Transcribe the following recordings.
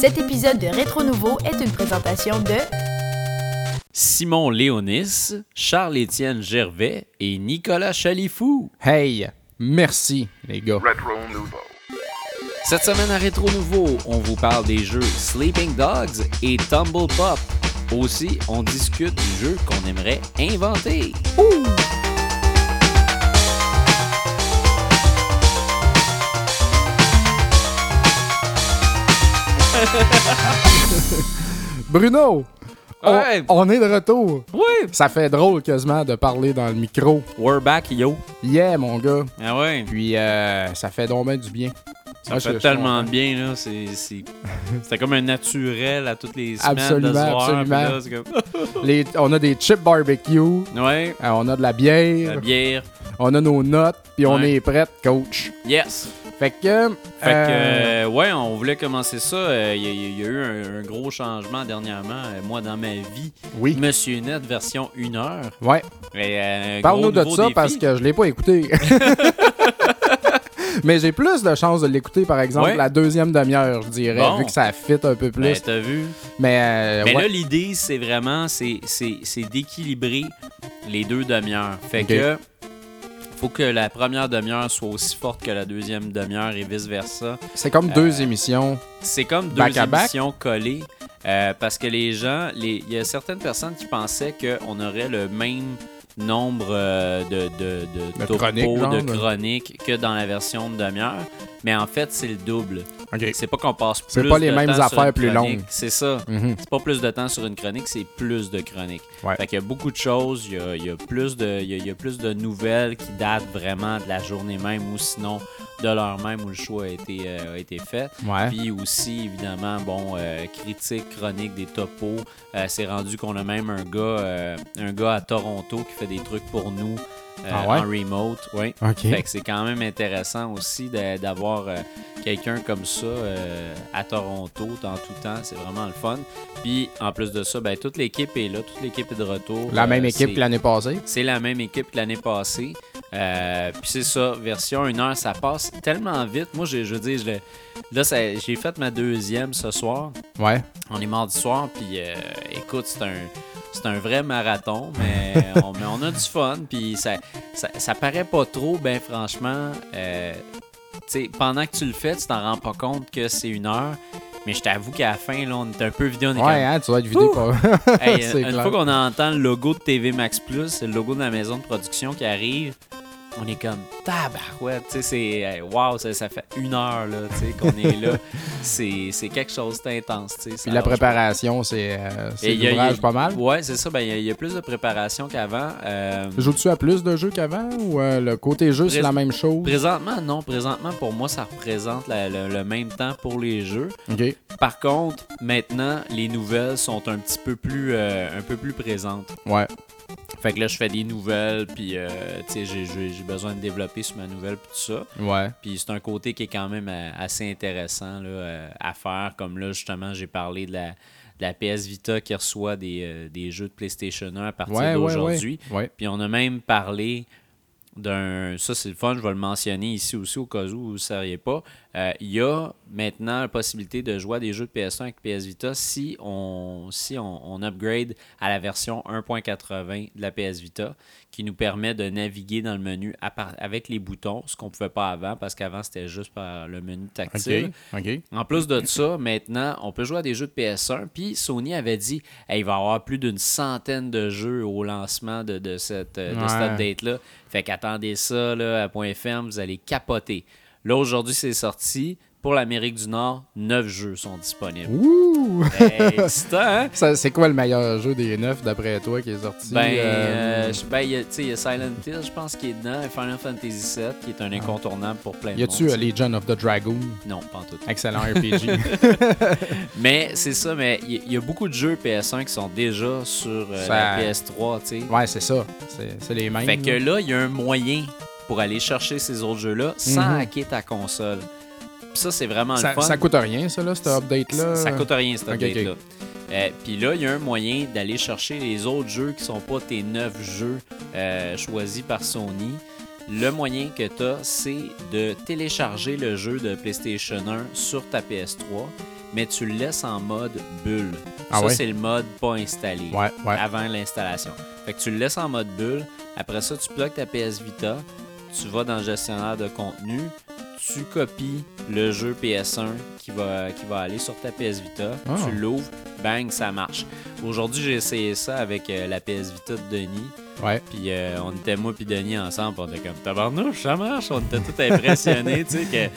Cet épisode de Rétro Nouveau est une présentation de Simon Léonis, Charles-Étienne Gervais et Nicolas Chalifou. Hey, merci les gars. Cette semaine à Rétro Nouveau, on vous parle des jeux Sleeping Dogs et Tumble Pop. Aussi, on discute du jeu qu'on aimerait inventer. Bruno, on, est de retour. Ouais. Ça fait drôle quasiment de parler dans le micro. We're back, yo. Yeah, mon gars. Ah ouais. Puis euh, ça fait donc bien du bien. Ça Moi, fait je- tellement content. bien, là. C'était comme un naturel à toutes les semaines de Absolument, voir. absolument. là, comme- Les- on a des chips barbecue, euh, Ouais. on a de la bière, La bière. on a nos notes, puis on est prête, coach. Yes. Fait que. Fait que, euh, euh, ouais, on voulait commencer ça. Euh, Il y, a- il y a eu un, un gros changement dernièrement, euh, moi, dans ma vie. oui. Monsieur Net version 1 heure. Ouais. Euh, Parle-nous de ça défi. parce que je l'ai pas écouté. Mais j'ai plus de chances de l'écouter, par exemple, Ouais. la deuxième demi-heure, je dirais, Bon. vu que ça fit un peu plus. Ben, t'as vu? Mais, euh, Mais ouais. là, l'idée, c'est vraiment c'est, c'est, c'est d'équilibrer les deux demi-heures. Fait que faut que la première demi-heure soit aussi forte que la deuxième demi-heure et vice-versa. c'est comme deux émissions. C'est comme deux Back à back? émissions collées euh, parce que les gens, il y a certaines personnes qui pensaient qu'on aurait le même nombre euh, de, de, de, De topos, chroniques, genre, de de- chroniques que dans la version de demi-heure. Mais en fait, c'est le double. OK. C'est pas qu'on passe plus C'est pas les de mêmes temps sur affaires une plus chronique. longues. C'est ça. Mhm. C'est pas plus de temps sur une chronique, c'est plus de chroniques. Ouais. Fait qu'il y a beaucoup de choses, il y a, il y a plus de, il y a, il y a plus de nouvelles qui datent vraiment de la journée même ou sinon de l'heure même où le choix a été, euh, a été fait. Ouais. Puis aussi, évidemment, bon, euh, critique, chronique, des topos. Euh, c'est rendu qu'on a même un gars, euh, un gars à Toronto qui fait des trucs pour nous euh, Ah ouais? en remote. Oui. OK. Fait que c'est quand même intéressant aussi d'avoir euh, quelqu'un comme ça euh, à Toronto dans tout temps. C'est vraiment le fun. Puis en plus de ça, ben, toute l'équipe est là. Toute l'équipe est de retour. La Euh, même équipe c'est- que l'année passée. c'est la même équipe que l'année passée. Euh, puis c'est ça, version 1 heure, ça passe tellement vite. Moi, je, je veux dire, je là, j'ai fait ma deuxième ce soir. Ouais. On est mardi soir, puis euh, écoute, c'est un, c'est un vrai marathon, mais on, mais on a du fun, puis ça, ça, ça paraît pas trop, ben franchement. euh, pendant que tu le fais, tu t'en rends pas compte que c'est une heure. Mais je t'avoue qu'à la fin, là, on est un peu vidé. On est Ouais, hein, tu vas être vidé comme, Hey, une clair. fois qu'on entend le logo de TV Max Plus, c'est le logo de la maison de production qui arrive, on est comme tabarouette, tu sais, c'est wow, ça, ça fait une heure là, tu sais, qu'on est là, c'est c'est quelque chose d'intense, tu sais. la préparation, c'est euh, l'ouvrage pas mal? Ouais, c'est ça. Ben, il y a- il y, a plus de préparation qu'avant. Euh, Joues-tu à plus de jeux qu'avant ou euh, le côté jeu, c'est la même chose? présentement, non. Présentement, pour moi, ça représente la- le, le même temps pour les jeux. Par contre, maintenant, les nouvelles sont un petit peu plus, euh, un peu plus présentes. Ouais. Fait que là, je fais des nouvelles, puis euh, tu sais, j'ai- besoin de développer sur ma nouvelle, puis tout ça. Ouais. Puis c'est un côté qui est quand même euh, assez intéressant là, euh, à faire. Comme là, justement, j'ai parlé de la, de la PS Vita qui reçoit des, euh, des jeux de PlayStation 1 à partir ouais, d'aujourd'hui. ouais. Ouais. Puis on a même parlé d'un. Ça, c'est le fun, je vais le mentionner ici aussi au cas où vous ne saviez pas. Euh, Il y a maintenant la possibilité de jouer à des jeux de PS1 avec PS Vita si on, si on, on upgrade à la version 1.80 de la PS Vita, qui nous permet de naviguer dans le menu avec les boutons, ce qu'on ne pouvait pas avant, parce qu'avant, c'était juste par le menu tactile. En plus de ça, maintenant, on peut jouer à des jeux de PS1. Puis Sony avait dit Hey, il va y avoir plus d'une centaine de jeux au lancement de, de cette, de cette update-là. Fait qu'attendez ça là, à point ferme, vous allez capoter. Là, aujourd'hui, c'est sorti. Pour l'Amérique du Nord, 9 jeux sont disponibles. Ouh! Hey, excitant, hein? Ça, c'est quoi le meilleur jeu des neuf d'après toi qui est sorti? Ben, euh, euh, je- ben, il y a- tu sais, il y a Silent Hill, je pense, qui est dedans, et Final Fantasy VII, qui est un incontournable pour plein de y a-tu monde. euh, Legion of the Dragoon? Non, pas en tout. Excellent RPG. Mais c'est ça, mais il y, il y a beaucoup de jeux PS1 qui sont déjà sur euh, Ça- la PS3, tu sais. ouais, c'est ça. C'est, les mêmes. Fait que là, il y a un moyen pour aller chercher ces autres jeux-là sans Mhm. hacker ta console. Ça, c'est vraiment ça, le fun. ça coûte rien, ça, là, cette update-là? Ça coûte rien, ok. update-là. Euh, Puis là, il y a un moyen d'aller chercher les autres jeux qui sont pas tes neuf jeux euh, choisis par Sony. Le moyen que tu as, c'est de télécharger le jeu de PlayStation 1 sur ta PS3, mais tu le laisses en mode bulle. Ah ça, ouais? c'est le mode pas installé Ouais, ouais. avant l'installation. Fait que tu le laisses en mode bulle. Après ça, tu plugues ta PS Vita. Tu vas dans le gestionnaire de contenu. Tu copies le jeu PS1 qui va, qui va aller sur ta PS Vita. Ah. Tu l'ouvres. Bang, ça marche. Aujourd'hui, j'ai essayé ça avec euh, la PS Vita de Denis. Ouais. Puis euh, on était moi puis Denis ensemble, on était comme tabarnouche, ça marche. On était tout impressionnés, tu sais que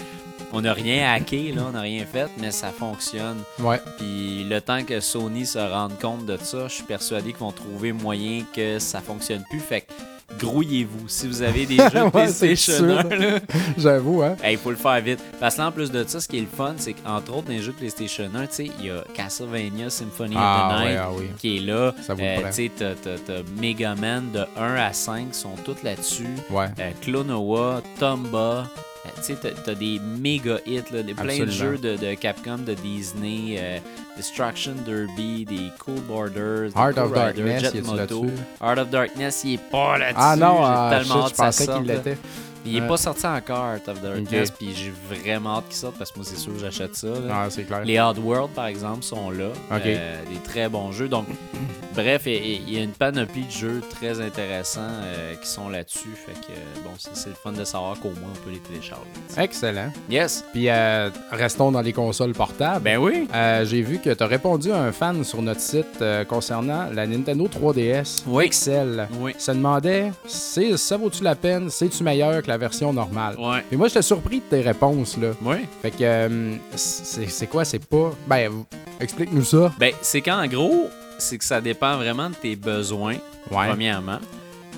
on n'a rien hacké là, on n'a rien fait, mais ça fonctionne. Ouais. Puis le temps que Sony se rende compte de ça, je suis persuadé qu'ils vont trouver moyen que ça fonctionne plus. Fait que grouillez-vous si vous avez des jeux c'est PlayStation sûr. 1 là. J'avoue, hein. Il faut le faire vite. Parce que là, en plus de ça, ce qui est le fun, c'est qu'entre autres, dans les jeux PlayStation 1, tu sais, il y a Castlevania Symphony Ah, of the ouais, Night ah oui. qui est là. Ça le Euh, tu sais, t'as- t'as t'as Mega Man de 1 à 5 sont toutes là-dessus. Ouais. Euh, Klonoa, Tomba. Euh, tu sais, t'as- des méga hits, là, des, plein de jeux de, de Capcom, de Disney, euh, Destruction Derby, des Cool Borders, des Heart Cool of Riders, Darkness, Jet Moto. Heart of Darkness, il est pas là-dessus. Ah non, J'ai ah, tellement je ça pensais qu'il l'était. Il est Ouais. pas sorti encore, Heart of Darkness, Ok. puis j'ai vraiment hâte qu'il sorte parce que moi, c'est sûr que j'achète ça. là. Ah, c'est clair. Les Oddworld, par exemple, sont là. Ok. Euh, des très bons jeux. Donc, bref, il y a une panoplie de jeux très intéressants euh, qui sont là-dessus. Fait que, euh, bon, c'est le fun de savoir qu'au moins on peut les télécharger. Excellent. Yes! Puis, euh, restons dans les consoles portables. Ben oui! J'ai vu que tu as répondu à un fan sur notre site concernant la Nintendo 3DS Oui. XL. Oui. Se demandait, ça vaut-tu la peine? C'est-tu meilleur que la version normale? Ouais. Et moi, j'étais surpris de tes réponses, là. Oui. Fait que, euh, c'est quoi? C'est pas... Ben, explique-nous ça. Ben, c'est qu'en gros, c'est que ça dépend vraiment de tes besoins, Ouais. premièrement.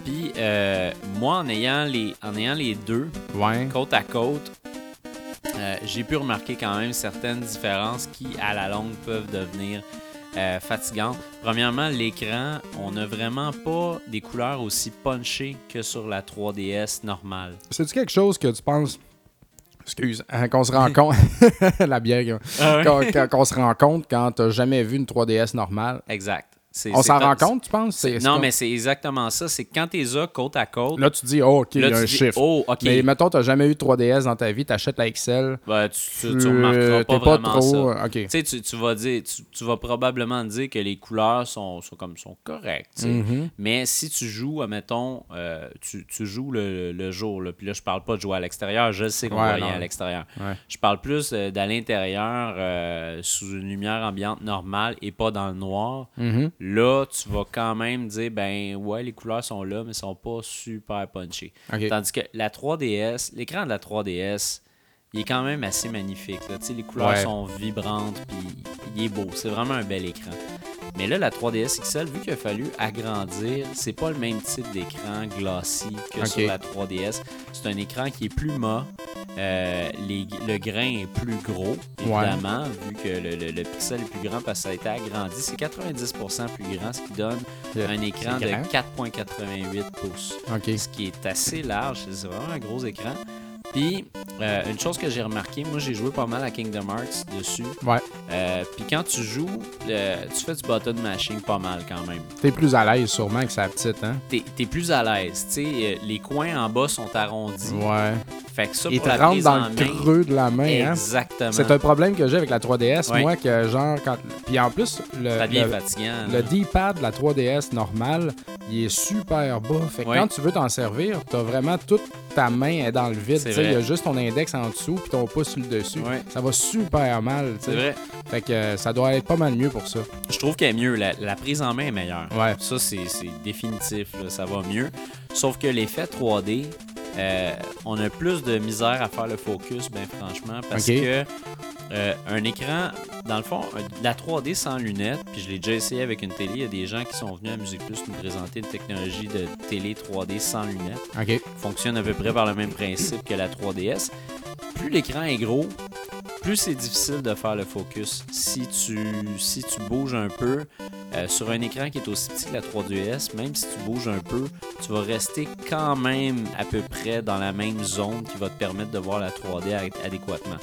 Puis, euh, moi, en ayant, les, en ayant les deux, Ouais. côte à côte, euh, j'ai pu remarquer quand même certaines différences qui, à la longue, peuvent devenir euh, fatigantes. Premièrement, l'écran, on n'a vraiment pas des couleurs aussi punchées que sur la 3DS normale. C'est-tu quelque chose que tu penses... Excuse, hein, qu'on se rend compte... la bière. Ah qu'on se rend compte quand t'as jamais vu une 3DS normale? Exact. On s'en rend compte, tu penses? Non, mais c'est exactement ça. C'est quand tu les as côte à côte, Là, tu dis, oh, OK, il y a tu un chiffre. oh. Mais mettons, t'as jamais eu de 3DS dans ta vie, t'achètes la XL. Ben, tu, tu, tu tu- remarqueras pas vraiment trop, ça. euh, OK. Tu sais, tu, tu vas dire, tu, tu vas probablement dire que les couleurs sont, sont comme sont correctes. tu. Mhm. Mais si tu joues, admettons, euh, tu, tu joues le, le jour, là, puis là, je parle pas de jouer à l'extérieur, je sais qu'on Ouais, voit rien à l'extérieur. Ouais. Je parle plus euh, d'à l'intérieur, euh, sous une lumière ambiante normale et pas dans le noir. Mhm. Là, tu vas quand même dire, ben ouais, les couleurs sont là, mais sont pas super punchées. Tandis que la 3DS, l'écran de la 3DS, il est quand même assez magnifique. là. Les couleurs Ouais. sont vibrantes, puis il est beau. C'est vraiment un bel écran. Mais là, la 3DS XL, vu qu'il a fallu agrandir, c'est pas le même type d'écran glossy que sur la 3DS. C'est un écran qui est plus mat. Euh, les- le grain est plus gros, évidemment, vu que le, le- le pixel est plus grand parce que ça a été agrandi. C'est 90% plus grand, ce qui donne un écran de grand? 4,88 pouces ce qui est assez large. C'est vraiment un gros écran. Puis, euh, une chose que j'ai remarqué, moi j'ai joué pas mal à Kingdom Hearts dessus. Ouais. Euh, Puis quand tu joues, tu fais du button mashing pas mal quand même. T'es plus à l'aise sûrement que sa petite, hein? T'es es plus à l'aise. Tu sais, euh, les coins en bas sont arrondis. Ouais. Fait que ça, Il pour la prise dans en le main, creux de la main, hein? Exactement. C'est un problème que j'ai avec la 3DS, Ouais. moi, que genre, quand. Puis en plus, le, Ça devient le, fatigant. le là. D-pad de la 3DS normale, il est super bas. Fait que Ouais. quand tu veux t'en servir, t'as vraiment toute ta main est dans le vide. Il y a juste ton index en dessous puis ton pouce sur le dessus. Ouais. Ça va super mal. C'est vrai. Fait que euh, ça doit être pas mal mieux pour ça. Je trouve qu'elle est mieux. La, la prise en main est meilleure. Ouais. Ça, c'est définitif. là, ça va mieux. Sauf que l'effet 3D, euh, on a plus de misère à faire le focus, ben franchement, parce que euh, un écran, dans le fond, la 3D sans lunettes, puis je l'ai déjà essayé avec une télé. Il y a des gens qui sont venus à Musique Plus nous présenter une technologie de télé 3D sans lunettes OK. fonctionne à peu près par le même principe que la 3DS. Plus l'écran est gros, plus c'est difficile de faire le focus. Si tu, si tu bouges un peu, euh, sur un écran qui est aussi petit que la 3DS, même si tu bouges un peu, tu vas rester quand même à peu près dans la même zone qui va te permettre de voir la 3D ad- adéquatement.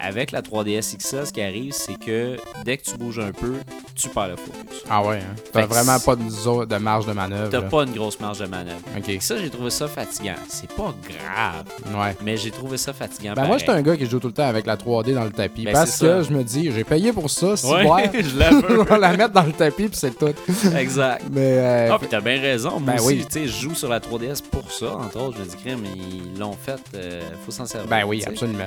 Avec la 3DS XL, ce qui arrive, c'est que dès que tu bouges un peu, tu perds le focus. Ah ouais, hein? T'as vraiment pas de, zo- de marge de manœuvre. T'as pas une grosse marge de manœuvre. Ça, j'ai trouvé ça fatigant. C'est pas grave, Ouais. mais j'ai trouvé ça fatigant. Ben moi, j'étais un gars qui joue tout le temps avec la 3D dans le tapis. Ben, parce que je me dis, j'ai payé pour ça, si Ouais, boire, je la veux. on la mettre dans le tapis, puis c'est tout. Exact. Mais, euh, Ah, puis t'as bien raison. Moi Ben aussi, oui. tu sais, je joue sur la 3DS pour ça, entre autres. Je me dis, crème, ils l'ont fait, euh, faut s'en servir. ben oui, absolument.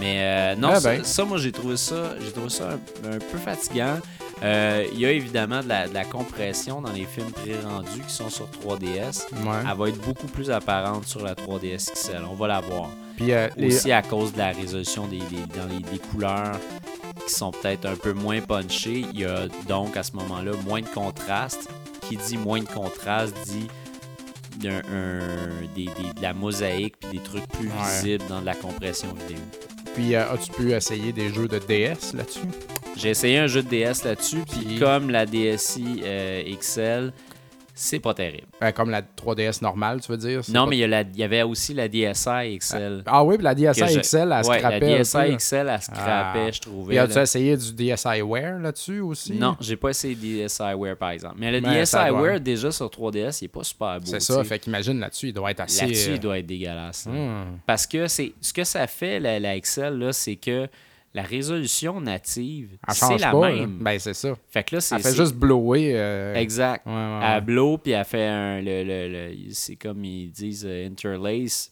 Mais euh, non, Ah ça, ben. ça, moi, j'ai trouvé ça, j'ai trouvé ça un, un peu fatigant. Euh, Il y a évidemment de la, de la compression dans les films pré-rendus qui sont sur 3DS. Ouais. Elle va être beaucoup plus apparente sur la 3DS XL. On va la voir. Puis euh, les- Aussi à cause de la résolution des, des- dans les, des couleurs qui sont peut-être un peu moins punchées. Il y a donc à ce moment-là moins de contraste. Qui dit moins de contraste dit un- un- des, des- de la mosaïque puis des trucs plus Ouais. visibles dans de la compression vidéo. puis euh, as-tu pu essayer des jeux de DS là-dessus? J'ai essayé un jeu de DS là-dessus, puis Puis- comme la DSi euh, XL, c'est pas terrible. Euh, comme la 3DS normale, tu veux dire? Non, mais il y, a la- il y avait aussi la DSi XL. Ah oui, puis la DSi XL, elle ouais, scrapait la DSi. XL, elle scrapait, Ah. je trouvais. Puis as-tu essayé du DSi Wear là-dessus aussi? Non, j'ai pas essayé DSiWare par exemple. Mais le. DSiWare, déjà sur 3DS, il est pas super beau. C'est ça, fait qu'imagine là-dessus, il doit être assez... Là-dessus, euh, il doit être dégueulasse. hein. hmm. Parce que c'est ce que ça fait, la, la XL, c'est que la résolution native, Elle c'est la pas. là. même. Ben, c'est ça. Fait que là, c'est. Elle fait c'est- juste blower. euh, Exact. Ouais, ouais, à ouais. blow, puis elle fait un. Le, le- le- c'est comme ils disent euh, interlace.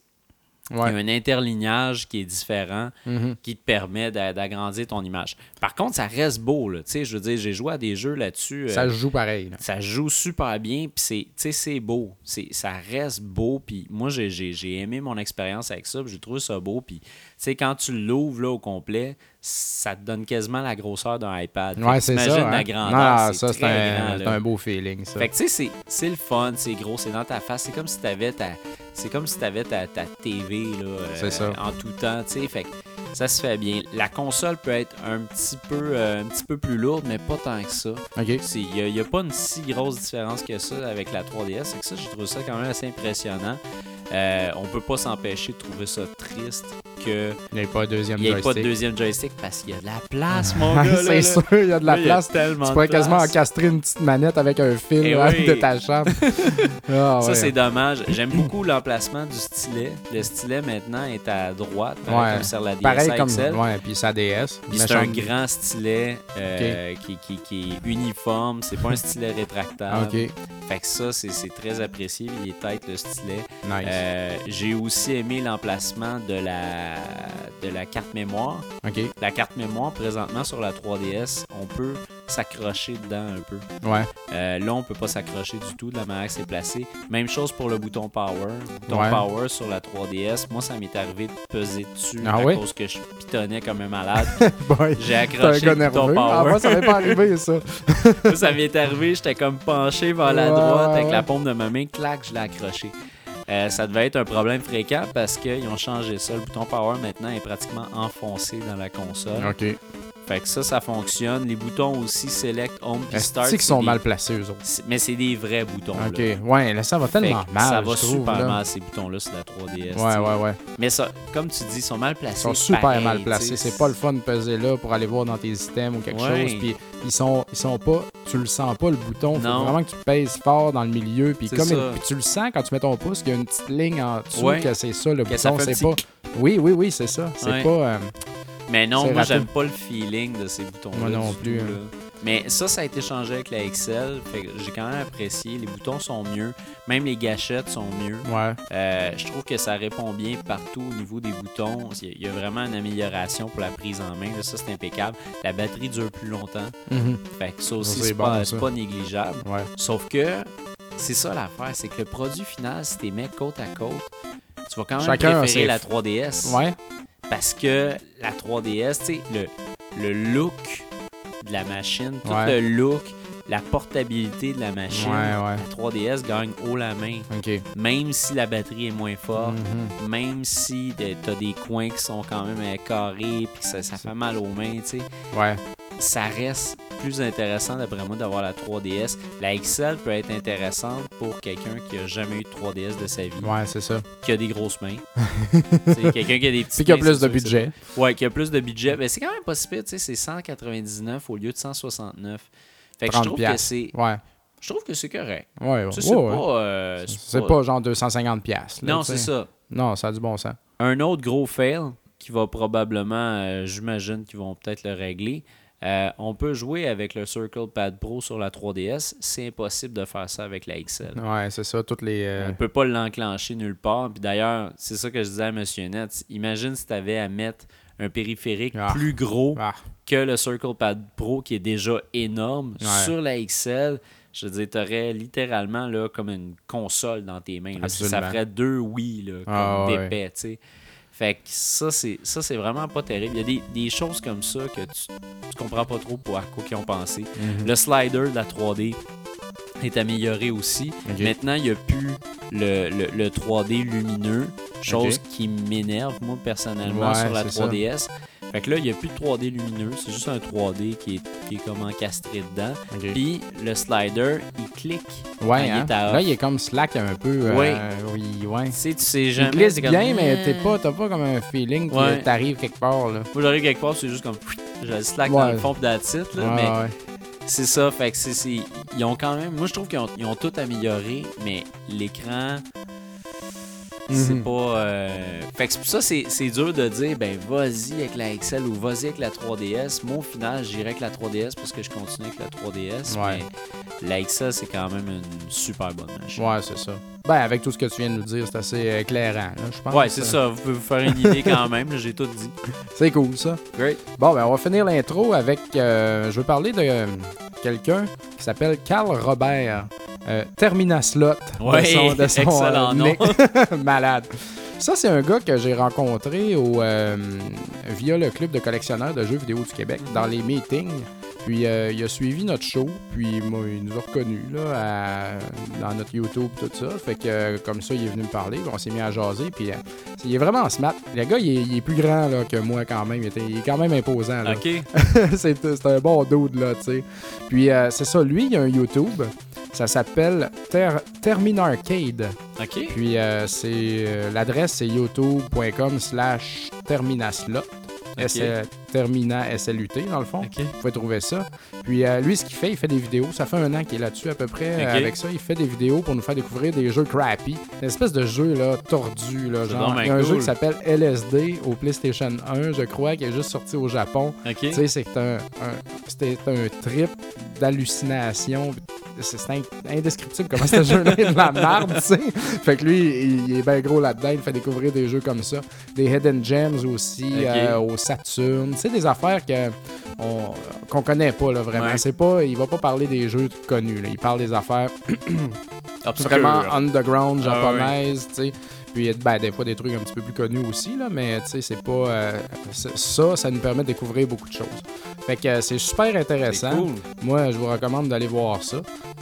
Il y a un interlignage qui est différent Mhm. qui te permet d'a- d'agrandir ton image. Par contre, ça reste beau. Là. Tu sais, Je veux dire, j'ai joué à des jeux là-dessus. euh, Ça se joue pareil. là. ça joue super bien, puis c'est, tu sais, c'est beau. C'est, ça reste beau, puis moi, j'ai, j'ai, j'ai aimé mon expérience avec ça, puis j'ai trouvé ça beau, puis tu sais, quand tu l'ouvres là, au complet, ça te donne quasiment la grosseur d'un iPad. Ouais, que c'est ça. hein? la grandeur, Non, ça, c'est un, grand, un beau feeling, ça. Fait que tu sais, c'est, le fun, c'est gros, c'est dans ta face. C'est comme si t'avais ta, c'est comme si t'avais ta, ta TV là, euh, ça. en tout temps, tu sais. Fait que ça se fait bien. La console peut être un petit peu, euh, un petit peu plus lourde, mais pas tant que ça. OK. Il n'y a, pas une si grosse différence que ça avec la 3DS. C'est que ça, j'ai trouvé ça quand même assez impressionnant. Euh, on peut pas s'empêcher de trouver ça triste Il n'y a pas de deuxième n'y ait joystick. pas de deuxième joystick parce qu'il y a de la place, mon gars. là, c'est sûr, il y a de la Là, place. tellement Tu de pourrais quasiment encastrer une petite manette avec un fil Eh là, oui. détachable. Ah, Ça, ouais. c'est dommage. J'aime beaucoup l'emplacement du stylet. Le stylet, maintenant, est à droite, pareil Ouais. comme sur la DSi Pareil comme. XL. Ouais, puis sa DS. C'est un grand stylet euh, qui, qui- qui est uniforme. C'est pas un stylet rétractable. Ok, Fait que ça, c'est c'est très apprécié. Il est tête, le stylet. nice. Euh, J'ai aussi aimé l'emplacement de la, de la carte mémoire. La carte mémoire, présentement sur la 3DS, on peut s'accrocher dedans un peu. ouais. Euh, là, on peut pas s'accrocher du tout de la manière que c'est placé. Même chose pour le bouton Power. Le bouton Ouais. Power sur la 3DS, moi, ça m'est arrivé de peser dessus Ah à oui? cause que je pitonnais comme un malade. J'ai un accroché gars le bouton nerveux. Ah, Power. moi, ça m'est pas arrivé, ça. Ça m'est arrivé, j'étais comme penché vers la droite avec la paume de ma main, clac, je l'ai accroché. Euh, ça devait être un problème fréquent parce qu'ils ont changé ça. Le bouton power maintenant est pratiquement enfoncé dans la console. Ok. Fait que ça, ça fonctionne. Les boutons aussi Select, Home puis Start. Est-ce qu'ils c'est sont des- mal placés, eux autres? c'est- Mais c'est des vrais boutons. Ok, là. ouais, là, ça va tellement mal. ça va je trouve, super là. mal ces boutons-là sur la 3DS. Ouais, t'sais. ouais, ouais. Mais ça, comme tu dis, ils sont mal placés. Ils sont super pareil, mal placés. C'est pas le fun de peser là pour aller voir dans tes systèmes ou quelque Ouais. chose. Puis ils sont, ils sont pas. Tu le sens pas le bouton. Faut Non. vraiment que tu pèses fort dans le milieu. Puis comme une- tu le sens quand tu mets ton pouce, qu'il y a une petite ligne en dessous Ouais. que c'est ça le Que bouton. C'est pas. Oui, oui, oui, c'est ça. C'est Ouais. pas. euh, Mais non, moi, j'aime pas le feeling de ces boutons-là. Moi non plus, tout, hein. Mais ça, ça a été changé avec la XL. Fait que j'ai quand même apprécié. Les boutons sont mieux. Même les gâchettes sont mieux. Ouais. Euh, je trouve que ça répond bien partout au niveau des boutons. Il y a- vraiment une amélioration pour la prise en main. Là, ça, c'est impeccable. La batterie dure plus longtemps. Mhm. Fait que ça aussi, C'est c'est bon, pas, ça. c'est pas négligeable. Ouais. Sauf que c'est ça l'affaire, c'est que le produit final, si tu mets côte à côte, tu vas quand même Chacun préférer la 3DS. Ouais. Parce que la 3DS, tu sais, le, le look de la machine, tout Ouais. le look, la portabilité de la machine, Ouais, ouais. la 3DS gagne haut la main. Même si la batterie est moins forte, Mhm. même si tu as des coins qui sont quand même euh, carrés puis ça, ça fait mal aux mains, tu sais, Ouais. Ça reste plus intéressant d'après moi d'avoir la 3DS. La XL peut être intéressante pour quelqu'un qui a jamais eu de 3DS de sa vie, Ouais, c'est ça. qui a des grosses mains. C'est quelqu'un qui a des qu'il y a plus de budget. Ouais, qui a plus de budget. Mais c'est quand même pas si pire, tu sais, c'est 199 au lieu de 169. Fait que je 30 trouve que c'est. Ouais. Je trouve que c'est correct. Ouais, ouais, c'est ouais. pas. euh, C'est pas genre 250$. piastres, là, Non, c'est ça. Non, ça a du bon sens. Un autre gros fail qui va probablement, euh, j'imagine qu'ils vont peut-être le régler. Euh, on peut jouer avec le Circle Pad Pro sur la 3DS. C'est impossible de faire ça avec la XL. Ouais, c'est ça. Toutes les. euh, On peut pas l'enclencher nulle part. Puis d'ailleurs, c'est ça que je disais à M. Net. Imagine si tu avais à mettre un périphérique Ah. plus gros Ah, que le Circle Pad Pro qui est déjà énorme Ouais. sur la XL. Je veux dire, tu aurais littéralement là, comme une console dans tes mains. là. Ça ferait deux Wii là, comme Ah, ouais. d'épais, tu sais. Fait que ça, c'est ça c'est vraiment pas terrible. Il y a des, des choses comme ça que tu, tu comprends pas trop pour à quoi ils ont pensé. mhm. Le slider de la 3D est amélioré aussi. Maintenant, il n'y a plus le, le- le 3D lumineux, chose qui m'énerve, moi, personnellement, Ouais, sur la c'est ça. 3DS. Fait que là, il n'y a plus de 3D lumineux, c'est juste un 3D qui est, qui est comme encastré dedans. Puis le slider, il clique. Ouais, il hein? est à off. Là, il est comme slack un peu. euh, Ouais. Oui, ouais. Tu sais, tu sais Il jamais. glisse c'est comme, bien, mais t'es Eh. pas, t'as pas comme un feeling que Ouais. t'arrives quelque part. Là. Moi, j'arrive quelque part, c'est juste comme. Je le slack dans le fond, puis it, là, Ouais, mais ouais. c'est ça. Fait que c'est. c'est- Ils ont quand même. Moi, je trouve qu'ils ont, ils ont tout amélioré, mais l'écran. C'est Mhm. pas. euh, Fait que c'est pour ça, c'est c'est dur de dire, ben, vas-y avec la XL ou vas-y avec la 3DS. Moi, au final, j'irai avec la 3DS parce que je continue avec la 3DS. Ouais. Mais la XL, c'est quand même une super bonne machine. Ouais, c'est ça. Ben, avec tout ce que tu viens de nous dire, c'est assez éclairant, là, je pense. Ouais, c'est ça. Vous pouvez vous faire une idée quand même. J'ai tout dit. C'est cool, ça. Great. Bon, ben, on va finir l'intro avec. euh, je veux parler de euh, quelqu'un qui s'appelle Carl Robert. Euh, Terminaslot. de Ouais, son- de son, excellent euh, nom. Malade. Ça, c'est un gars que j'ai rencontré au, euh, via le Club de collectionneurs de jeux vidéo du Québec dans les meetings. Puis euh, il a suivi notre show, puis moi, il nous a reconnus là, à- dans notre YouTube, tout ça. Fait que euh, comme ça, il est venu me parler, puis on s'est mis à jaser, puis euh, il est vraiment smart. Le gars, il est, il est plus grand là, que moi quand même. Il, était- il est quand même imposant. Là. Ok. c'est un bon dude, là, tu sais. Puis euh, c'est ça, lui, il a un YouTube. Ça s'appelle Ter Terminarcade. Ok. Puis c'est l'adresse, c'est youtube.com slash terminaslot. S- euh, Termina SLUT, dans le fond. Vous pouvez trouver ça. Puis euh, lui, ce qu'il fait, il fait des vidéos. Ça fait un an qu'il est là-dessus à peu près. euh, avec ça, il fait des vidéos pour nous faire découvrir des jeux crappy. Une espèce de jeu là, tordu. Là, genre, il y a un jeu qui s'appelle LSD au PlayStation 1, je crois, qui est juste sorti au Japon. Tu sais, c'est un, un- c'était un trip d'hallucination. C'est c'est in- indescriptible comment ce jeu-là est de la merde, tu sais. Fait que lui, il, est bien gros là-dedans. Il fait découvrir des jeux comme ça. Des Hidden Gems aussi, euh, au Saturn. Tu sais, des affaires que on- qu'on connaît pas, là, vraiment. Ouais. C'est pas, il va pas parler des jeux connus, là. Il parle des affaires vraiment underground Ah, japonaise, tu sais. Puis ben, des fois des trucs un petit peu plus connus aussi, là, mais tu sais, c'est pas. euh, ça, ça nous permet de découvrir beaucoup de choses. Fait que euh, c'est super intéressant. cool. Moi, je vous recommande d'aller voir ça.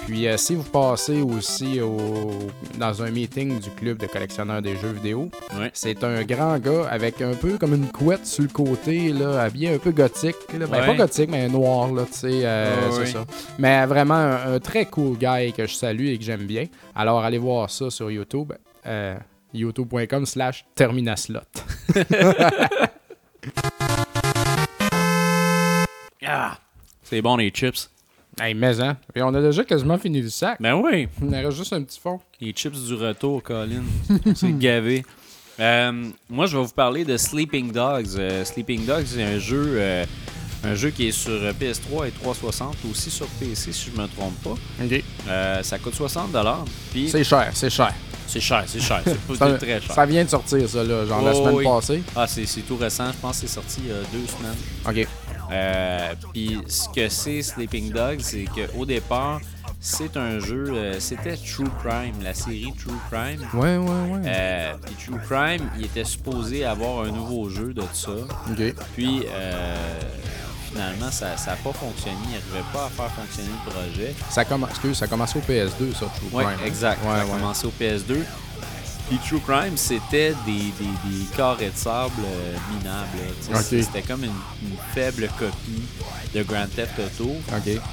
Puis euh, si vous passez aussi au, dans un meeting du club de collectionneurs des jeux vidéo, Ouais. c'est un grand gars avec un peu comme une couette sur le côté, là, habillé un peu gothique. là. Ben, Ouais. pas gothique, mais noir, là, tu sais. euh, c'est ça. Mais vraiment un, un très cool guy que je salue et que j'aime bien. Alors, allez voir ça sur YouTube. Youtube.com slash terminaslot. Ah! C'est bon, les chips. Hey, mais hein. Et on a déjà quasiment fini le sac. Ben oui. On reste juste un petit fond. Les chips du retour, Colin. On s'est gavé. Euh, moi, je vais vous parler de Sleeping Dogs. Euh, Sleeping Dogs, c'est un jeu, euh, un jeu qui est sur euh, PS3 et 360, aussi sur PC, si je me trompe pas. Euh, ça coûte 60 Puis C'est cher, c'est cher. c'est cher, c'est cher. C'est très cher. ça vient de sortir, ça, là, genre la Oh, semaine oui. passée. Ah, c'est tout récent. Je pense que c'est sorti il y a deux semaines. OK. Euh, Puis ce que c'est Sleeping Dogs, c'est qu'au départ, c'est un jeu. euh, C'était True Crime, la série True Crime. Ouais, ouais, ouais. Euh, puis True Crime, il était supposé avoir un nouveau jeu de ça. OK. Puis euh, finalement, ça n'a pas fonctionné. Il n'arrivait pas à faire fonctionner le projet. Ça excuse, ça commence au PS2, ça, True Oui, Crime. exact. Ouais, ça a ouais. commencé au PS2. Puis True Crime, c'était des, des, des carrés de sable euh, minables. C'était comme une, une faible copie de Grand Theft Auto,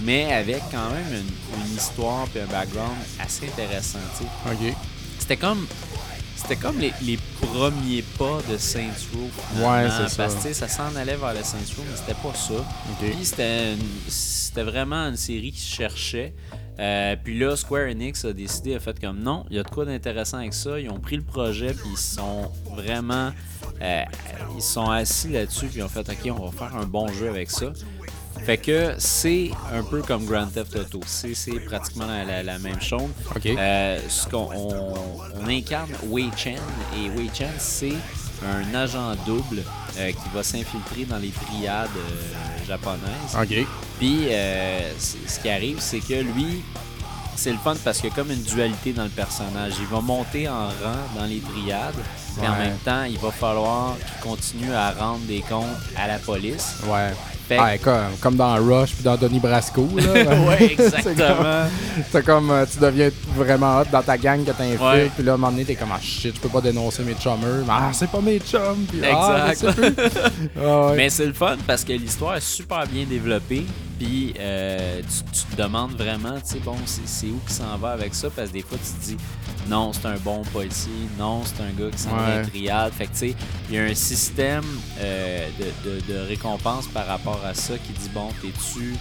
mais avec quand même une, une histoire et un background assez intéressant. C'était comme c'était comme les, les premiers pas de Saints Row. Ouais, c'est ça. Parce que ça s'en allait vers le Saints Row, mais c'était pas ça. Puis c'était vraiment une série qui se cherchait. Euh, puis là, Square Enix a décidé, a fait comme non, il y a de quoi d'intéressant avec ça. Ils ont pris le projet, puis ils sont vraiment. euh, ils sont assis là-dessus, puis ils ont fait ok, on va faire un bon jeu avec ça. Fait que c'est un peu comme Grand Theft Auto. C'est pratiquement la, la- la même chose. Euh, ce qu'on on, on incarne Wei Chen et Wei Chen c'est un agent double euh, qui va s'infiltrer dans les triades euh, japonaises. Puis ce qui arrive, c'est que lui, c'est le fun parce qu'il y a comme une dualité dans le personnage. Il va monter en rang dans les triades, mais en même temps, il va falloir qu'il continue à rendre des comptes à la police. Ouais. Fait- Ouais, comme, comme dans Rush puis dans Donnie Brasco. Là. ouais, C'est exactement. comme- C'est comme euh, tu deviens vraiment hot dans ta gang que t'infiltres, puis là, à un moment donné, t'es comme ah shit, je peux pas dénoncer mes chummers. Mais, ah, c'est pas mes chums. Puis, ah, Exact. Ah. Mais c'est le fun parce que l'histoire est super bien développée. Puis euh, tu, tu te demandes vraiment, tu sais, bon, c'est où qui s'en va avec ça? Parce que des fois, tu te dis, non, c'est un bon policier, non, c'est un gars qui s'en va Ouais. triade. Fait que, tu sais, il y a un système euh, de, de- de récompense par rapport à ça qui dit, bon, t'es-tu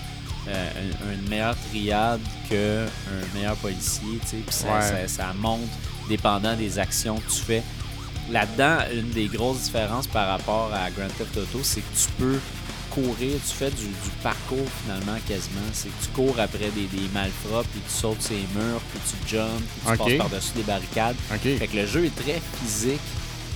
euh, un- une meilleure triade qu'un meilleur policier, tu sais? Puis ça, Ouais. ça- ça monte dépendant des actions que tu fais. Là-dedans, une des grosses différences par rapport à Grand Theft Auto, c'est que tu peux courir, tu fais du, du parcours finalement quasiment. C'est que tu cours après des, des malfrats, puis tu sautes ces murs, puis tu jumps, puis tu passes par-dessus des barricades. Ok. Fait que le jeu est très physique.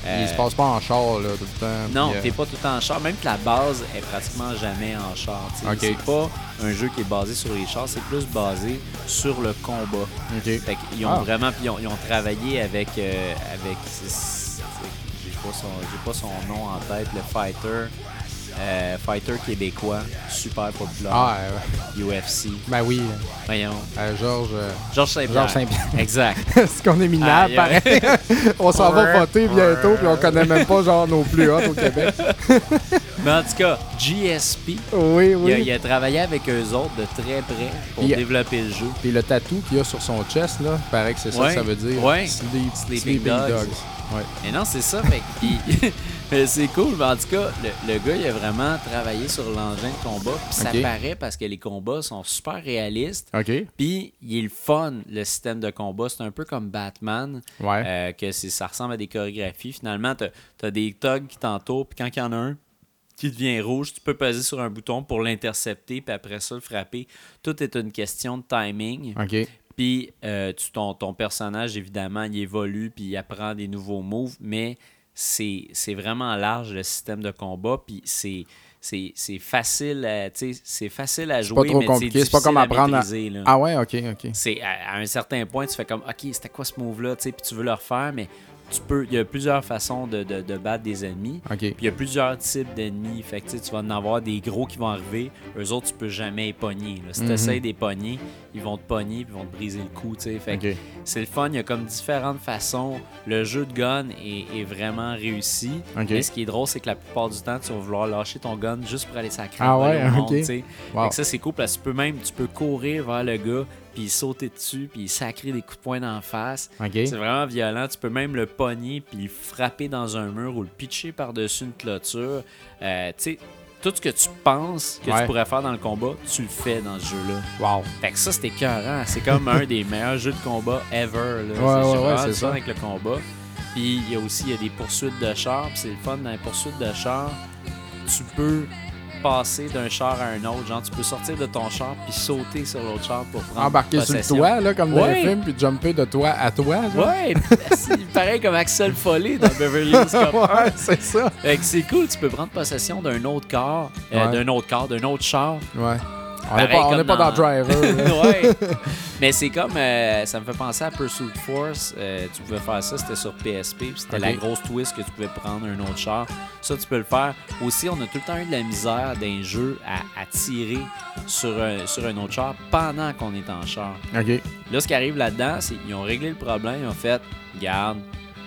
Euh, Il se passe pas en char là, tout le temps. non, euh, t'es pas tout le temps en char. Même que la base est pratiquement jamais en char. tu sais. Ok. C'est pas un jeu qui est basé sur les chars, c'est plus basé sur le combat. Ok. Fait qu'ils ont Ah. vraiment ils ont, ils ont travaillé avec euh, avec j'ai pas son j'ai pas son nom en tête le fighter euh, fighter québécois super populaire Ah, euh, UFC ben oui. voyons euh, Georges. euh, Georges Saint-Pierre Georges Saint-Pierre. exact Est-ce qu'on est minable, Ah, yeah. pareil? on s'en va voter bientôt, puis on connaît même pas genre nos plus hauts au Québec. mais en tout cas GSP Oui, il, a, oui. il a travaillé avec eux autres de très près pour Il développer le jeu Puis le tatou qu'il y a sur son chest, là, paraît que c'est ça Ouais. que ça veut dire. Ouais. Sleep- Sleeping Dogs. Ouais. Mais non, c'est ça. Que- puis- mais c'est cool. Mais en tout cas, le, le gars, il a vraiment travaillé sur l'engin de combat. Puis ça paraît parce que les combats sont super réalistes. OK. Puis il est le fun, le système de combat. C'est un peu comme Batman, Ouais. euh, que ça ressemble à des chorégraphies. Finalement, tu as, des thugs qui t'entourent. Puis quand il y en a un qui devient rouge, tu peux peser sur un bouton pour l'intercepter. Puis après ça, le frapper. Tout est une question de timing. OK. Puis euh, ton, ton personnage, évidemment, il évolue, puis il apprend des nouveaux moves, mais c'est c'est vraiment large le système de combat, puis c'est c'est c'est facile à, c'est facile à C'est pas jouer, trop mais compliqué. C'est pas comme à apprendre à... là. Ah ouais, OK, OK. C'est à, à un certain point, tu fais comme, OK, c'était quoi ce move-là, tu sais, puis tu veux le refaire, mais tu peux, il y a plusieurs façons de, de- de battre des ennemis. Puis il y a plusieurs types d'ennemis. Fait que tu vas en avoir des gros qui vont arriver. Eux autres, tu peux jamais les pogner. là. Si Mhm. tu essaies de les pogner, ils vont te pogner puis ils vont te briser le cou. Fait c'est le fun. Il y a comme différentes façons. Le jeu de gun est, est vraiment réussi. Mais ce qui est drôle, c'est que la plupart du temps, tu vas vouloir lâcher ton gun juste pour aller sacrer Ah ouais, monde. Wow. Fait que ça, c'est cool parce que tu peux même tu peux courir vers le gars puis sauter dessus puis sacrer des coups de poing d'en face. C'est vraiment violent. Tu peux même le pogner puis le frapper dans un mur ou le pitcher par-dessus une clôture. Euh, tu sais, tout ce que tu penses que Ouais. tu pourrais faire dans le combat, tu le fais dans ce jeu-là. Wow. Fait que ça, c'était écœurant. C'est comme un des meilleurs jeux de combat ever. Là. Ouais, C'est- ouais, c'est ça. avec le combat. Puis il y a aussi il y a des poursuites de chars. Puis c'est le fun dans les poursuites de chars. Tu peux passer d'un char à un autre. Genre, tu peux sortir de ton char puis sauter sur l'autre char pour prendre Embarquer sur le possession. toit, là, comme dans Ouais. les films, puis jumper de toi à toi. genre. Ouais, pareil comme Axel Foley dans Beverly Hills Cop 1. ouais, c'est ça. Fait que c'est cool, tu peux prendre possession d'un autre corps, euh, Ouais. d'un autre corps, d'un autre char. Ouais. On n'est pas, on dans, dans- Driver. ouais. Mais c'est comme, euh, ça me fait penser à Pursuit Force. euh, tu pouvais faire ça, c'était sur PSP, c'était la grosse twist que tu pouvais prendre un autre char. Ça, tu peux le faire. Aussi, on a tout le temps eu de la misère d'un jeu à, à tirer sur un, sur un autre char pendant qu'on est en char. OK. Là, ce qui arrive là-dedans, c'est qu'ils ont réglé le problème. Ils ont fait, garde,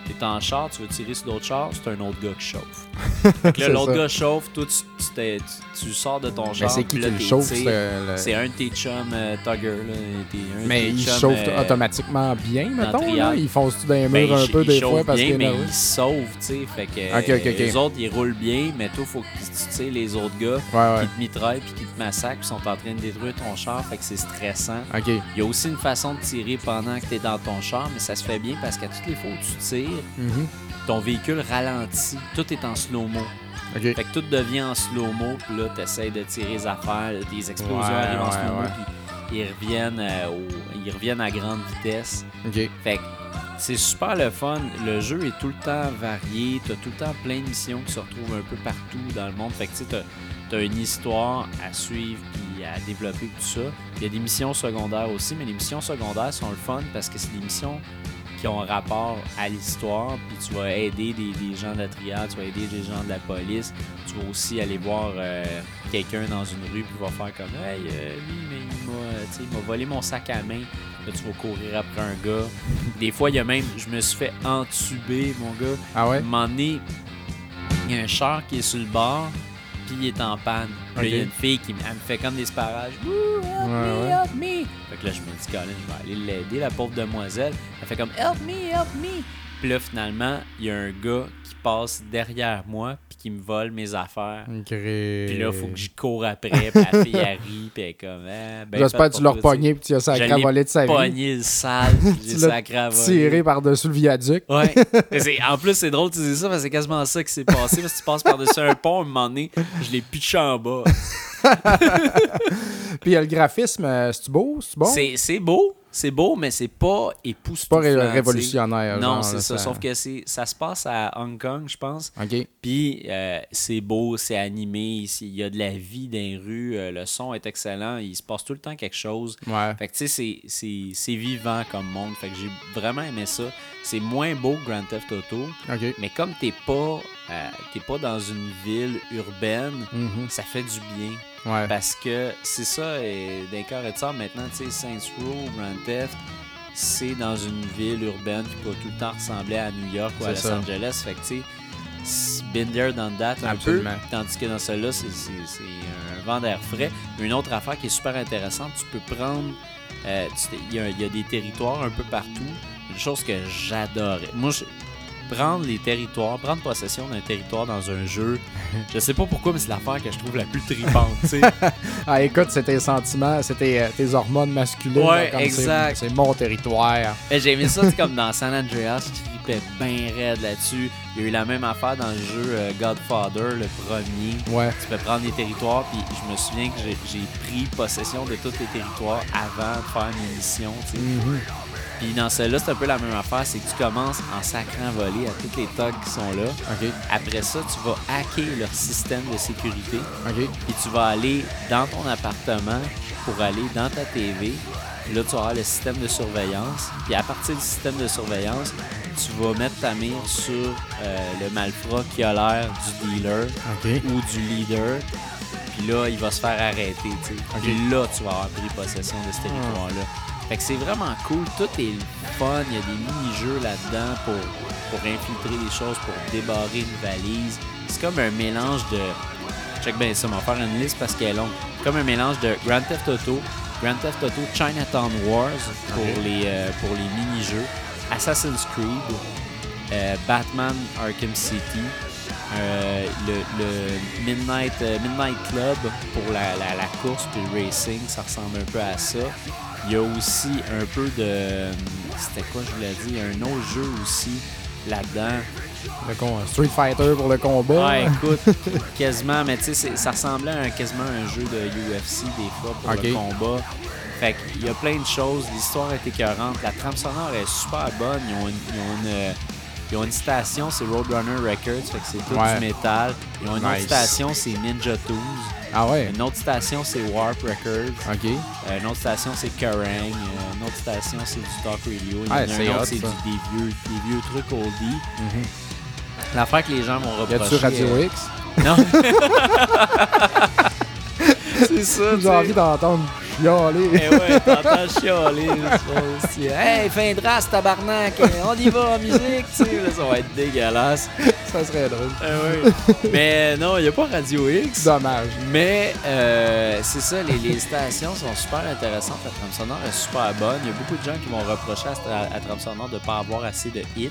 T'es en char, tu veux tirer sur d'autres chars, c'est un autre gars qui chauffe. Que là, l'autre gars chauffe, toi, tu, tu, t'es- tu- tu sors de ton Mais char. c'est qui qui le t'es- chauffe? c'est le- un de tes chums euh, Tugger. Là, t'es un Mais tes il chums, chauffe euh, automatiquement bien, mettons. triade. Là? Il fonce-tu dans les ben, murs un peu des fois parce bien, est mais nerveux? il sauve, tu sais. Fait que les autres, ils roulent bien, mais toi, faut que tu sais, les autres gars Ouais, ouais. qui te mitraillent puis qui te massacrent puis sont en train de détruire ton char, fait que c'est stressant. Ok. Il y a aussi une façon de tirer pendant que tu es dans ton char, mais ça se fait bien parce qu'à toutes les fois où tu tires, Mhm. ton véhicule ralentit. Tout est en slow-mo. Fait que tout devient en slow-mo, puis là, tu essaies de tirer les affaires, des explosions Ouais, arrivent en slow-mo, ouais. puis ils reviennent, euh, au- ils reviennent à grande vitesse. Fait que c'est super le fun. Le jeu est tout le temps varié. T'as tout le temps plein de missions qui se retrouvent un peu partout dans le monde. Fait que tu t'as une histoire à suivre puis à développer tout ça. Il y a des missions secondaires aussi, mais les missions secondaires sont le fun parce que c'est des missions qui ont rapport à l'histoire. Puis tu vas aider des, des gens de la triade, tu vas aider des gens de la police. Tu vas aussi aller voir euh, quelqu'un dans une rue puis va faire comme Hey, euh, lui, mais il m'a, volé mon sac à main. Là, tu vas courir après un gars. Des fois, il y a même, je me suis fait entuber, mon gars. Ah ouais? À un moment donné, il y a un char qui est sur le bord, puis il est en panne. Puis il y a une fille qui me fait comme des sparages. Help Ouais, me, help me. Fait que là, je me dis, Colin, je vais aller l'aider, la pauvre demoiselle. Elle fait comme, help me, help me. Puis là, finalement, il y a un gars qui passe derrière moi, puis qui me vole mes affaires. Ok. Puis là, il faut que j'y cours après, puis la fille, elle rit, puis elle est comme, ah, ben, J'espère que tu l'as repogné puis tu as sacré volé de sa vie. pogné le sale, puis j'ai Tu sacré. Tiré par-dessus le viaduc. Ouais. C'est- en plus, c'est drôle de dire ça parce que c'est quasiment ça qui s'est passé. Parce que tu passes par-dessus un pont, à un moment donné, je l'ai pitché en bas. Puis le graphisme, euh, c'est-tu beau? C'est bon? C'est c'est beau, c'est beau, mais c'est pas époustouflant. pas tu sais. révolutionnaire. Non, c'est ça. Sauf que c'est ça se passe à Hong Kong, je pense. Ok. Puis euh, c'est beau, c'est animé, il y a de la vie dans les rues, euh, le son est excellent, il se passe tout le temps quelque chose. Ouais. Fait que tu sais, c'est- c'est c'est vivant comme monde. Fait que j'ai vraiment aimé ça. C'est moins beau que Grand Theft Auto, Ok. mais comme t'es pas, euh, t'es pas dans une ville urbaine, Mhm. ça fait du bien. Ouais. Parce que c'est ça, et d'un cœur et de sable, maintenant, tu sais, Saints Row, Grand Theft, c'est dans une ville urbaine qui peut tout le temps ressembler à New York ou à Los ça. Angeles. Fait que, tu sais, there, done that un Absolument. peu. Tandis que dans celui-là, c'est un vent d'air frais. Une autre affaire qui est super intéressante, tu peux prendre. euh, Il y, a- il y a des territoires un peu partout. Une chose que j'adorais. Moi, prendre les territoires, prendre possession d'un territoire dans un jeu, je sais pas pourquoi, mais c'est l'affaire que je trouve la plus tripante. Ah, écoute, c'est tes sentiments, c'est tes, euh, tes hormones masculines. Ouais, là, exact. C'est mon territoire. Mais J'ai aimé ça, c'est comme dans San Andreas, je tripais bien raide là-dessus. Il y a eu la même affaire dans le jeu euh, Godfather, le premier. Ouais. Tu peux prendre des territoires, puis je me souviens que j'ai- pris possession de tous les territoires avant de faire mes missions. sais. Puis dans celle-là, c'est un peu la même affaire, c'est que tu commences en sacrant voler à tous les thugs qui sont là. Après ça, tu vas hacker leur système de sécurité. Puis tu vas aller dans ton appartement pour aller dans ta TV. Puis là, tu vas avoir le système de surveillance. Puis à partir du système de surveillance, tu vas mettre ta mire sur euh, le malfrat qui a l'air du dealer ou du leader. Puis là, il va se faire arrêter. Puis là, tu vas avoir pris possession de ce territoire-là. Fait que c'est vraiment cool. Tout est fun. Il y a des mini-jeux là-dedans pour, pour infiltrer des choses, pour débarrer une valise. C'est comme un mélange de. Check bien ça, on va faire une liste parce qu'elle est longue. Comme un mélange de Grand Theft Auto, Grand Theft Auto Chinatown Wars pour les, euh, pour les mini-jeux, Assassin's Creed, euh, Batman Arkham City, euh, le, le Midnight, Midnight Club pour la, la, la course puis le racing, ça ressemble un peu à ça. Il y a aussi un peu de. C'était quoi, je vous l'ai dit? Il y a un autre jeu aussi là-dedans. Le con- Street Fighter pour le combat. Ouais, écoute, quasiment, mais tu sais, ça ressemblait à un, quasiment à un jeu de UFC des fois pour le combat. Fait qu'il y a plein de choses, l'histoire est écœurante, la trame sonore est super bonne, ils ont une, ils ont une, euh, ils ont une station, c'est Roadrunner Records, fait que c'est tout Ouais. du métal. Ils ont une autre station, c'est Ninja Tools. Ah ouais? Une autre station, c'est Warp Records. Ok. Euh, une autre station, c'est Kerrang. Euh, une autre station, c'est du Talk Radio. Il y en a Ouais, un c'est c'est des vieux, des vieux trucs oldie. Mhm. L'affaire que les gens vont Y reprocher... a-tu Radio euh, X? Non. c'est ça, J'ai envie d'entendre chialer. Eh ouais, t'entends chialer. Hey, fin de race, tabarnak, on y va en musique, tu sais. Là, ça va être dégueulasse. Ça serait drôle. Eh ouais. Mais non, il n'y a pas Radio X. Dommage. Mais euh, c'est ça, les, les stations sont super intéressantes. La trame sonore est super bonne. Il y a beaucoup de gens qui vont reprocher à, à, à trame sonore de ne pas avoir assez de hits.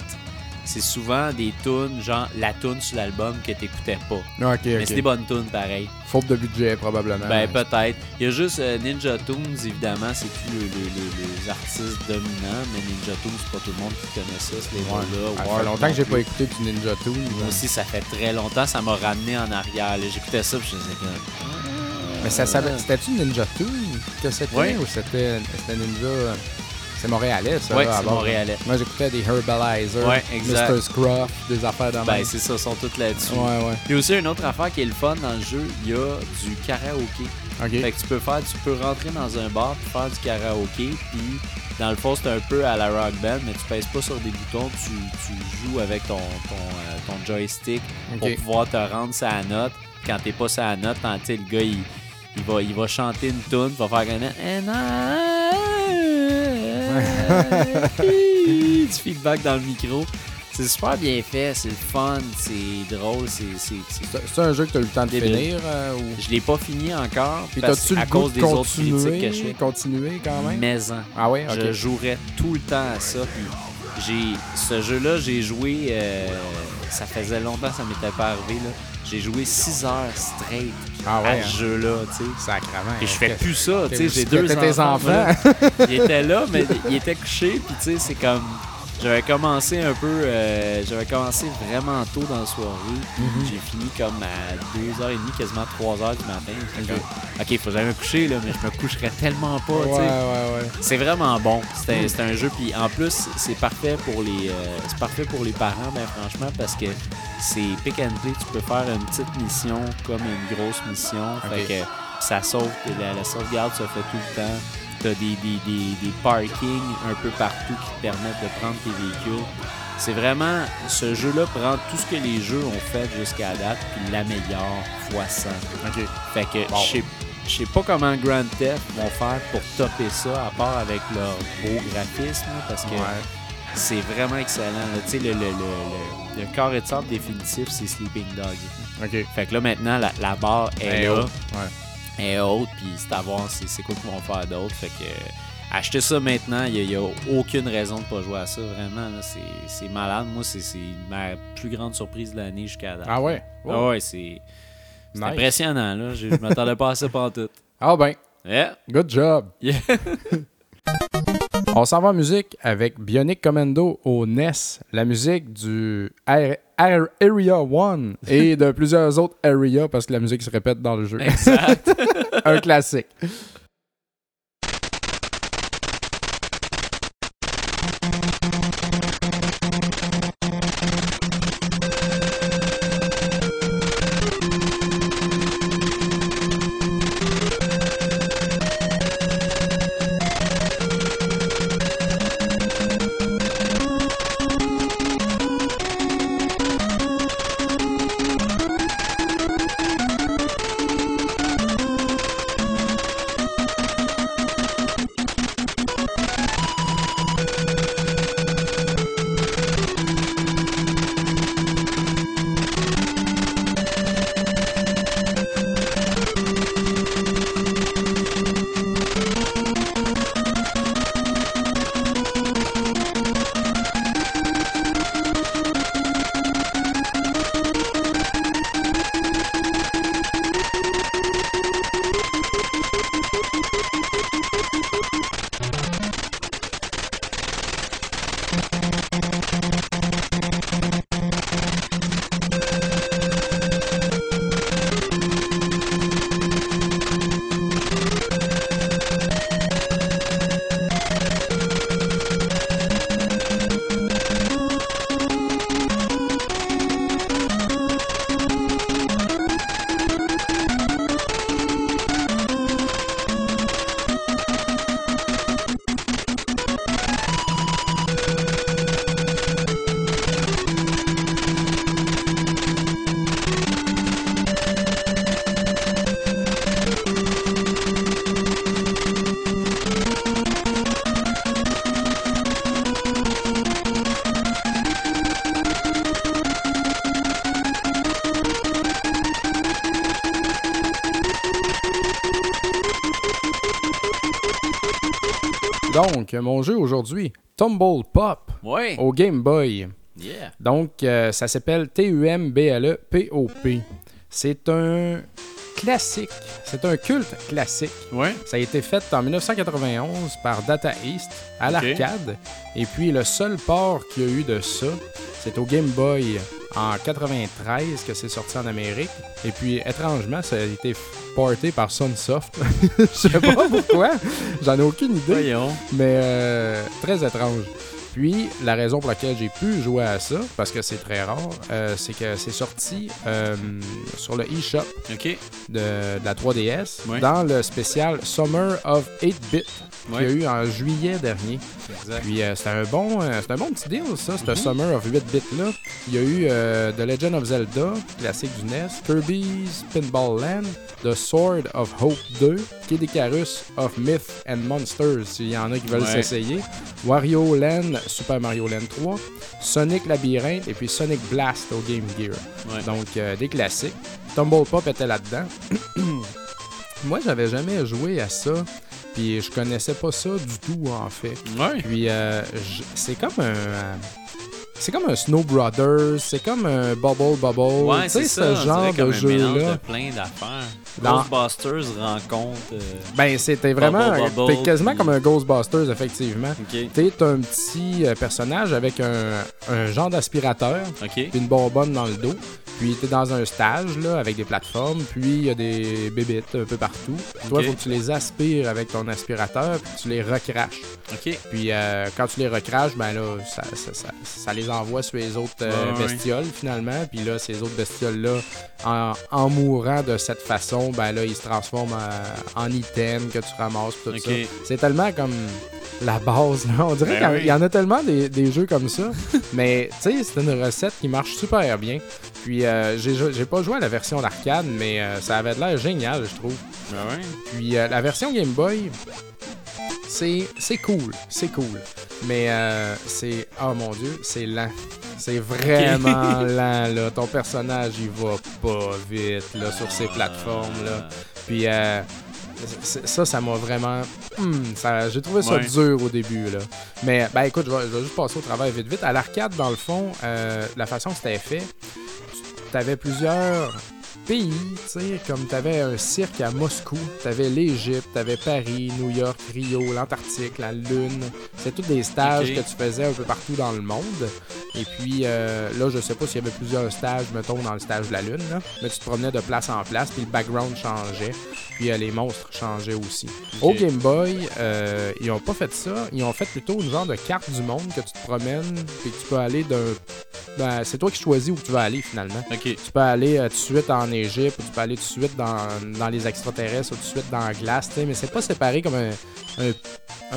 C'est souvent des tunes, genre la tune sur l'album que t'écoutais pas. Ok, Mais c'est des bonnes tunes pareil. Faute de budget, probablement. Ben peut-être. Il y a juste euh, Ninja Tunes, évidemment, c'est plus les, les- les- les artistes dominants, mais Ninja Tunes, c'est pas tout le monde qui connaît ça, ce Ouais. label-là. Ça fait longtemps que j'ai pas écouté du Ninja Tune. Moi aussi, ça fait très longtemps, ça m'a ramené en arrière. J'écoutais ça, puis je faisais comme... Mais ça s'appelle- c'était-tu Ninja Tune que c'était Ouais. ou c'était c'était Ninja. C'est montréalais, ça. À c'est montréalais. Moi, j'écoutais des Herbalizer, Ouais, exact. Mr. Scruff, des affaires de Ben, même. c'est ça, sont toutes là-dessus. Ouais, ouais. Puis aussi, une autre affaire qui est le fun dans le jeu, il y a du karaoké. Ok. Fait que tu peux faire, tu peux rentrer dans un bar puis faire du karaoké, puis dans le fond, c'est un peu à la rock band, mais tu pèses pas sur des boutons, tu, tu joues avec ton, ton, euh, ton joystick pour pouvoir te rendre sa note. Quand t'es pas sa note, tant, tu sais, le gars, il, il, va, il va chanter une tune, il va faire I- du feedback dans le micro. C'est super bien fait, c'est le fun, c'est drôle, c'est, c'est, un jeu que tu as eu le temps de Débile. finir euh, ou... Je l'ai pas fini encore Puis parce, t'as-tu à le goût cause de des autres critiques continuer, que je fais. continuer quand même? Maison. Ah ouais, ok. Je jouerais tout le temps à ça. Puis j'ai ce jeu-là, j'ai joué. euh, ça faisait longtemps que ça m'était pas arrivé. là. J'ai joué 6 heures straight Ah à ouais, ce hein? jeu-là. tu sais. Sacrement. Et je fais Ok. plus ça. tu sais, J'ai deux enfants. enfants? là. Il était là, mais il était couché. Puis tu sais, c'est comme. J'avais commencé un peu. euh, J'avais commencé vraiment tôt dans la soirée. Mhm. J'ai fini comme à 2h30, quasiment 3h du matin. Comme, ok, faut jamais me coucher, là, mais je me coucherais tellement pas. Ouais, ouais, ouais. C'est vraiment bon. C'est un, c'est un jeu, puis en plus, c'est parfait pour les euh, c'est parfait pour les parents, ben franchement, parce que c'est pick and play. Tu peux faire une petite mission comme une grosse mission. Fait que ça sauve, la, la sauvegarde se fait tout le temps. T'as des, des, des, des parkings un peu partout qui te permettent de prendre tes véhicules. C'est vraiment, ce jeu-là prend tout ce que les jeux ont fait jusqu'à date, puis l'améliore fois 100. Ok. Fait que Bon. je sais- je sais pas comment Grand Theft vont faire pour topper ça, à part avec leur beau graphisme, parce que Ouais. c'est vraiment excellent. Tu sais, le, le, le, le, le carré de sable définitif, c'est Sleeping Dog. Ok. Fait que là, maintenant, la, la barre est Ben, là, oh, Ouais. Est haute, puis c'est à voir c'est c'est quoi qu'ils vont faire d'autre. Fait que euh, acheter ça maintenant, il n'y a, aucune raison de pas jouer à ça. Vraiment, là, c'est c'est malade. Moi, c'est c'est ma plus grande surprise de l'année jusqu'à date. Ah ouais? Ah ouais, c'est Nice. impressionnant. Là. Je, je m'attendais pas à ça pendant tout. Ah ben, Yeah. good job. Yeah. On s'en va en musique avec Bionic Commando au NES, la musique du Ar- Ar- Area 1 et de plusieurs autres Area parce que la musique se répète dans le jeu. Exact. Un classique. Donc, mon jeu aujourd'hui, Tumble Pop Ouais. au Game Boy. Yeah. Donc, euh, ça s'appelle T-U-M-B-L-E-P-O-P. C'est un classique. C'est un culte classique. Ouais. Ça a été fait en 1991 par Data East à l'arcade. Et puis, le seul port qu'il y a eu de ça, c'est au Game Boy en 93 que c'est sorti en Amérique. Et puis, étrangement, ça a été porté par Sunsoft. Je sais pas pourquoi. J'en ai aucune idée. Voyons. Mais euh, très étrange. Puis, la raison pour laquelle j'ai pu jouer à ça, parce que c'est très rare, euh, c'est que c'est sorti euh, sur le eShop OK. de, de la 3DS Ouais. dans le spécial Summer of 8-Bit qu'il y a eu en juillet dernier. Exact. Puis, euh, c'était un, bon, euh, un bon petit deal, ça, ce Mhm. Summer of 8-Bit-là. Il y a eu euh, The Legend of Zelda, classique du NES, Kirby's Pinball Land, The Sword of Hope 2, Kid Icarus of Myth and Monsters, s'il y en a qui veulent Ouais. s'essayer, Wario Land, Super Mario Land 3, Sonic Labyrinthe et puis Sonic Blast au Game Gear. Ouais. Donc, euh, des classiques. Tumble Pop était là-dedans. Moi, j'avais jamais joué à ça. Puis je connaissais pas ça du tout, en fait. Ouais. Puis euh, c'est comme un. euh, C'est comme un Snow Brothers, c'est comme un Bubble Bubble. Ouais, tu sais, c'est ce genre comme de jeu-là. plein d'affaires. Ghostbusters rencontre. euh, Ben, c'était vraiment. Bubble quasiment comme un Ghostbusters, effectivement. T'es un petit euh, personnage avec un, un genre d'aspirateur, OK. puis une bonbonne dans le dos. Puis t'es dans un stage là, avec des plateformes, puis il y a des bébites un peu partout. Toi, il faut que tu les aspires avec ton aspirateur, puis tu les recraches. OK. Puis euh, quand tu les recraches, ben là, ça, ça, ça- ça les envoie sur les autres euh, Ouais, ouais. bestioles finalement. Puis là, ces autres bestioles-là, en, en mourant de cette façon, ben là, ils se transforment en, en items que tu ramasses, tout ça. C'est tellement comme la base. Là. On dirait Ben qu'il oui. y en a tellement des, des jeux comme ça. mais tu sais, c'est une recette qui marche super bien. Puis euh, j'ai pas joué à la version d'arcade, mais euh, ça avait l'air génial, je trouve. Ben ouais? Puis euh, la version Game Boy, c'est cool, c'est cool. Mais euh, c'est oh mon dieu, c'est lent. C'est vraiment lent là. Ton personnage il va pas vite là sur ces plateformes là. Puis euh, ça, ça m'a vraiment. hmm, J'ai trouvé ça Ouais. dur au début. Là. Mais ben écoute, je vais, je vais juste passer au travail vite vite. À l'arcade, dans le fond, euh, la façon que c'était fait, tu avais plusieurs pays, tu sais, comme tu avais un cirque à Moscou, tu avais l'Égypte, tu avais Paris, New York, Rio, l'Antarctique, la Lune. C'est tous des stages que tu faisais un peu partout dans le monde. Et puis euh, là, je sais pas s'il y avait plusieurs stages, mettons, dans le stage de la Lune, là, mais tu te promenais de place en place, puis le background changeait, puis euh, les monstres changeaient aussi. Au. Game Boy, euh, ils ont pas fait ça, ils ont fait plutôt une genre de carte du monde que tu te promènes, puis tu peux aller d'un. ben, c'est toi qui choisis où tu vas aller finalement. OK. Tu peux aller tout de suite en Égypte, ou tu peux aller tout de suite dans, dans les extraterrestres, ou tout de suite dans la glace, mais c'est pas séparé comme un, un,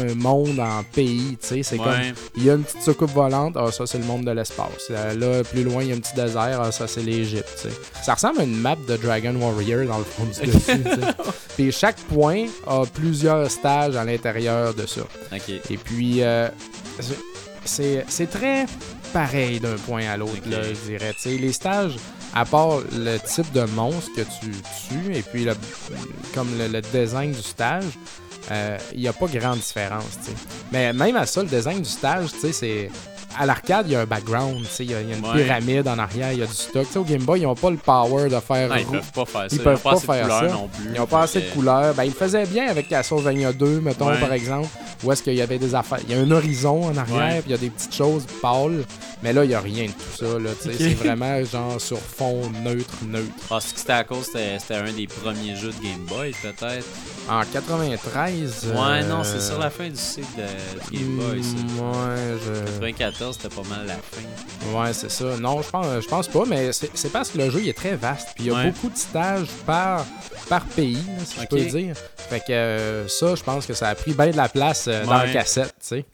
un monde en pays, tu sais, c'est comme il y a une petite soucoupe volante, ah ça c'est le monde de l'espace. Euh, là, plus loin, il y a un petit désert, ah ça c'est l'Égypte. tu sais. Ça ressemble à une map de Dragon Warrior dans le fond du dessus. Puis chaque point a plusieurs stages à l'intérieur de ça. Et puis, euh, c'est très pareil d'un point à l'autre, Ok. là, je dirais. Tu sais, les stages, à part le type de monstre que tu tues, et puis comme le, design du stage, euh, il n'y a pas grande différence. Mais même à ça, le design du stage, c'est. À l'arcade, il y a un background, il y, a il y a une Ouais. pyramide en arrière, il y a du stock. Au Game Boy, ils n'ont pas le power de faire Non, ils peuvent pas faire ça. Ils ont peuvent pas, pas assez de faire couleurs ça. non plus. Ils n'ont pas assez de couleurs. Ben, ils faisaient bien avec Castlevania 2, mettons, Ouais. par exemple, où est-ce qu'il y avait des affaires. Il y a un horizon en arrière, puis il y a des petites choses pâles. Mais là, il n'y a rien de tout ça. Là. C'est vraiment genre sur fond neutre, neutre. Ah, c'était à cause, c'était un des premiers jeux de Game Boy, peut-être. En 93. Ouais, euh, non, c'est sur la fin du cycle de, Game Boy, ça. mm, Ouais, je... 94, c'était pas mal la fin. Ouais, c'est ça. Non, je pense, je pense pas, mais c'est parce que le jeu il est très vaste. Puis il y a Ouais. beaucoup de stages par, par pays, si Ok. je peux dire. Fait que euh, ça, je pense que ça a pris bien de la place euh, dans la cassette, tu sais.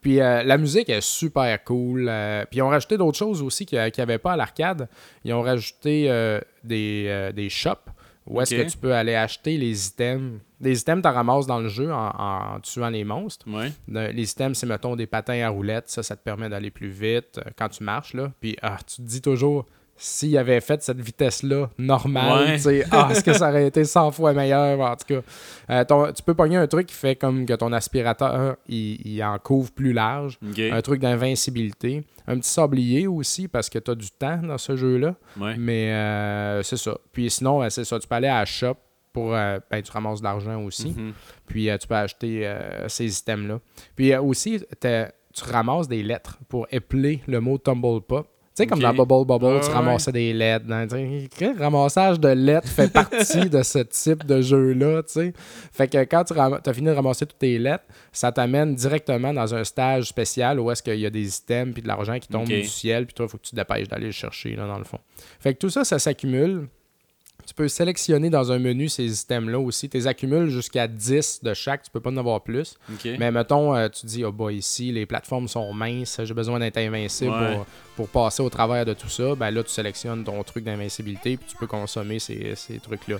Puis euh, la musique est super cool. euh, puis ils ont rajouté d'autres choses aussi qu'il n'y avait pas à l'arcade. Ils ont rajouté euh, des, des shops où est-ce que tu peux aller acheter les items? Les items, tu ramasses dans le jeu en, en tuant les monstres. Ouais. Les items, c'est, mettons, des patins à roulettes. Ça, ça te permet d'aller plus vite euh, quand tu marches, là. Puis, ah, tu te dis toujours, s'il avait fait cette vitesse-là normale, Ouais. tu sais, ah, est-ce que ça aurait été 100 fois meilleur? En tout cas, Euh, ton- tu peux pogner un truc qui fait comme que ton aspirateur, il, il en couvre plus large. Un truc d'invincibilité. Un petit sablier aussi, parce que tu as du temps dans ce jeu-là. Ouais. Mais euh, c'est ça. Puis sinon, euh, c'est ça. Tu peux aller à la shop pour. euh, ben, tu ramasses de l'argent aussi. Mhm. Puis tu peux acheter ces items-là. Puis aussi, tu ramasses des lettres pour épeler le mot Tumble Pop. Tu sais, comme Ok. dans Bubble Bubble, tu ouais. ramassais des lettres. dans- sais, quel ramassage de lettres fait partie de ce type de jeu-là, tu sais. Fait que quand tu as fini de ramasser toutes tes lettres, ça t'amène directement dans un stage spécial où est-ce qu'il y a des items puis de l'argent qui tombe du ciel, puis toi, il faut que tu te dépêches d'aller le chercher, là, dans le fond. Fait que tout ça, ça s'accumule. Tu peux sélectionner dans un menu ces items-là aussi. Tu les accumules jusqu'à 10 de chaque, tu peux pas en avoir plus. Mais mettons, euh, tu dis, oh bah ici, les plateformes sont minces, j'ai besoin d'être invincible Ouais. pour, pour passer au travers de tout ça. Ben là, tu sélectionnes ton truc d'invincibilité puis tu peux consommer ces, ces trucs-là.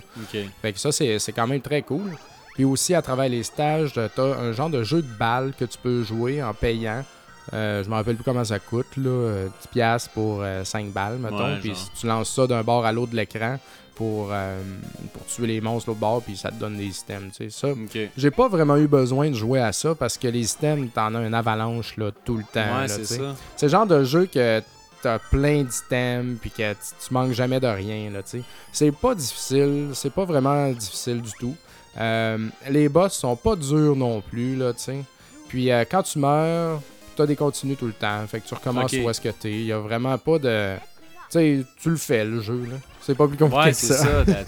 Fait que ça, c'est c'est quand même très cool. Puis aussi, à travers les stages, tu as un genre de jeu de balles que tu peux jouer en payant. Euh, je me rappelle plus comment ça coûte, là. euh, 10$ piastres pour 5 balles, mettons. Ouais, puis si tu lances ça d'un bord à l'autre de l'écran pour, euh, pour tuer les monstres l'autre bord, puis ça te donne des items, tu sais. Ça, j'ai pas vraiment eu besoin de jouer à ça parce que les items, t'en as une avalanche là, tout le temps. Ouais, c'est ça. Le genre de jeu que t'as plein d'items puis que tu, manques jamais de rien. Là, tu sais. c'est pas difficile, c'est pas vraiment difficile du tout. Euh, les boss sont pas durs non plus. Là, tu sais. Puis euh, quand tu meurs, t'as des continues tout le temps. Fait que tu recommences où est-ce que t'es. Il y a vraiment pas de. Tu sais, tu le fais le jeu. là. C'est pas plus compliqué Ouais, que c'est ça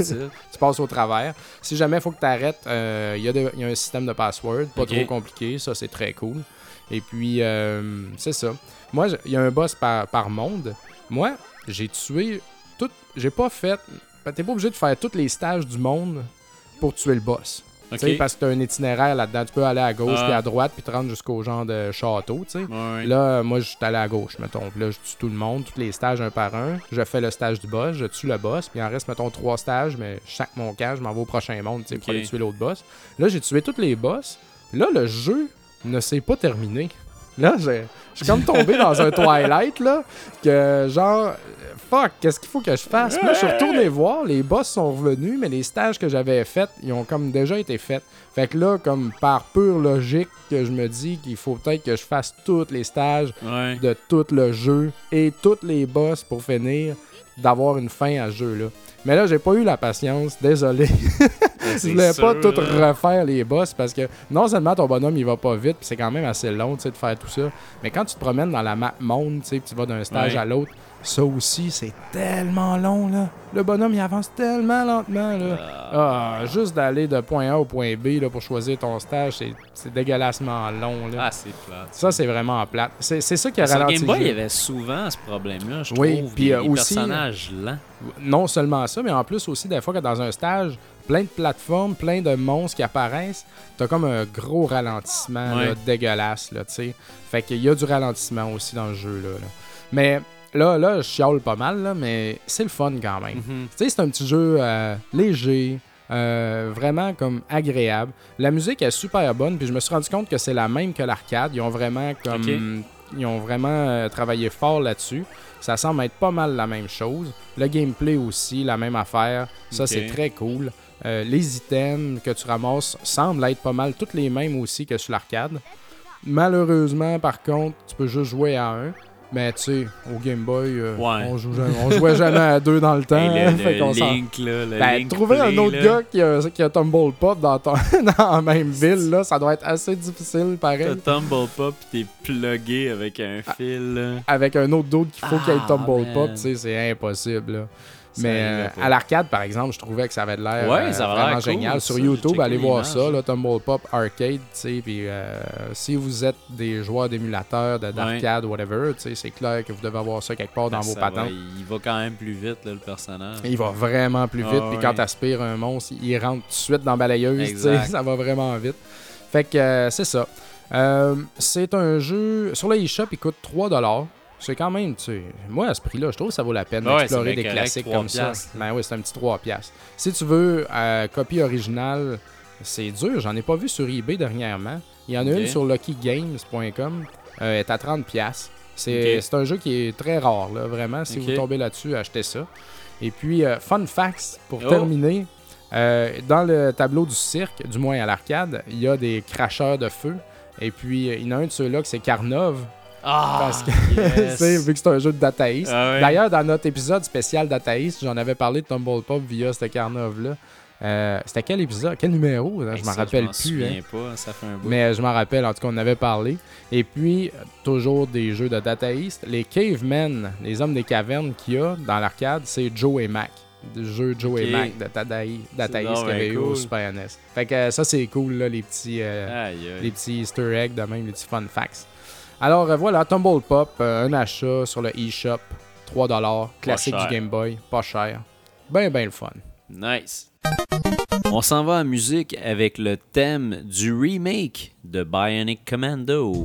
tu passes au travers. Si jamais il faut que tu arrêtes, il y, a des- y a un système de password, pas trop compliqué, ça c'est très cool. Et puis, euh, c'est ça. Moi, il y a un boss par, par monde. Moi, j'ai tué tout. J'ai pas fait. T'es pas obligé de faire tous les stages du monde pour tuer le boss. Ok. Tu sais, Parce que t'as un itinéraire là-dedans. Tu peux aller à gauche Ah. puis à droite puis te rendre jusqu'au genre de château. tu sais. Là, moi, je suis allé à gauche, mettons. Puis là, je tue tout le monde, tous les stages un par un. Je fais le stage du boss, je tue le boss. Puis il en reste, mettons, trois stages, mais chaque mon camp, je m'en vais au prochain monde, tu sais, pour aller tuer l'autre boss. Là, j'ai tué tous les boss. Là, le jeu ne s'est pas terminé. Là, j'ai- je suis comme tombé dans un Twilight, là, que genre, fuck, qu'est-ce qu'il faut que je fasse? Puis là, je suis retourné voir, les boss sont revenus, mais les stages que j'avais faits, ils ont comme déjà été faits. Fait que là, comme par pure logique, que je me dis qu'il faut peut-être que je fasse tous les stages Ouais. de tout le jeu et tous les boss pour finir d'avoir une fin à ce jeu-là. Mais là, j'ai pas eu la patience, désolé. je voulais pas tout refaire les boss parce que non seulement ton bonhomme il va pas vite, puis c'est quand même assez long tu de faire tout ça, mais quand tu te promènes dans la map monde, tu tu vas d'un stage Ouais. à l'autre, ça aussi c'est tellement long là. Le bonhomme il avance tellement lentement là. Ah, juste d'aller de point A au point B là, pour choisir ton stage, c'est- dégueulassement long là. Ah, c'est plate. Ça c'est vraiment plate. C'est ça qui a Sur ralenti Game Boy, il y avait souvent ce problème-là, je Oui, trouve. puis, des, euh, des aussi- personnages lents. non seulement ça, mais en plus aussi, des fois que dans un stage, plein de plateformes, plein de monstres qui apparaissent, t'as comme un gros ralentissement Ouais. là, dégueulasse, là, tu sais. Fait qu'il y a du ralentissement aussi dans le jeu, là. là. Mais là, là, je chiale pas mal, là, mais c'est le fun quand même. Mhm. Tu sais, c'est un petit jeu euh, léger, euh, vraiment comme agréable. La musique est super bonne, puis je me suis rendu compte que c'est la même que l'arcade. Ils ont vraiment comme ils ont vraiment euh, travaillé fort là-dessus. Ça semble être pas mal la même chose. Le gameplay aussi, la même affaire. Ça, c'est très cool. Euh, les items que tu ramasses semblent être pas mal toutes les mêmes aussi que sur l'arcade. Malheureusement, par contre, tu peux juste jouer à un. Mais tu sais, au Game Boy, euh, Ouais. on, joue jamais- on jouait jamais à deux dans le temps. Hein, le, fait le qu'on s'en- Link, là, le Ben, Link trouver un autre là. gars qui a, qui a Tumble Pop dans, ton, dans la même ville, là, ça doit être assez difficile, pareil. T'as Tumble Pop t'es plugué avec un Ah. fil, là. avec un autre dude qu'il faut qu'il y ait Ah, Tumble man. Pop, tu sais, c'est impossible. là. Mais euh, à l'arcade, par exemple, je trouvais que ça avait de l'air Ouais, euh, vraiment cool, génial. Sur ça, YouTube, allez voir ça, là. Tumble Pop Arcade, puis euh, si vous êtes des joueurs d'émulateurs, de- d'arcade, whatever, tu sais, c'est clair que vous devez avoir ça quelque part dans vos Ça va, patentes. il va quand même plus vite, là, le personnage. Il va vraiment plus vite, Ah puis ouais. quand tu aspires un monstre, il rentre tout de suite dans la balayeuse, ça va vraiment vite. Fait que euh, c'est ça. Euh, c'est un jeu. Sur le eShop, il coûte 3$. C'est quand même, tu sais. Moi, à ce prix-là, je trouve que ça vaut la peine Ouais, d'explorer des classiques 3 comme ça. Ben oui, c'est un petit 3$. piastres. Si tu veux euh, copie originale, c'est dur. J'en ai pas vu sur eBay dernièrement. Il y en a une sur luckygames.com. Euh, elle est à 30$. piastres. C'est un jeu qui est très rare, là, vraiment. Si vous tombez là-dessus, achetez ça. Et puis, euh, fun facts, pour Oh. terminer, euh, dans le tableau du cirque, du moins à l'arcade, il y a des cracheurs de feu. Et puis, il y en a un de ceux-là que c'est Carnov, Ah! parce que, yes. vu que c'est un jeu East. Ah. D'ailleurs, dans notre épisode spécial East, j'en avais parlé de Tumble Pop via ce Carnov-là. Euh, C'était quel épisode? Quel numéro? Je m'en rappelle m'en plus. hein. pas, ça fait un bout. Mais je m'en rappelle, en tout cas, on en avait parlé. Et puis, toujours des jeux de Data East. Les Cavemen, les hommes des cavernes qu'il y a dans l'arcade, c'est Joe et Mac. Le jeu Joe et Mac de Data, E- Data C'est East donc qu'il y avait eu au. Super NES. Fait que euh, ça, c'est cool, là, les petits, euh, Aïe, aïe. les petits Easter eggs de même, les petits fun facts. Alors euh, voilà, Tumble Pop, euh, un achat sur le eShop, 3$, classique du Game Boy, pas cher. Ben, ben le fun. Nice. On s'en va en musique avec le thème du remake de Bionic Commando.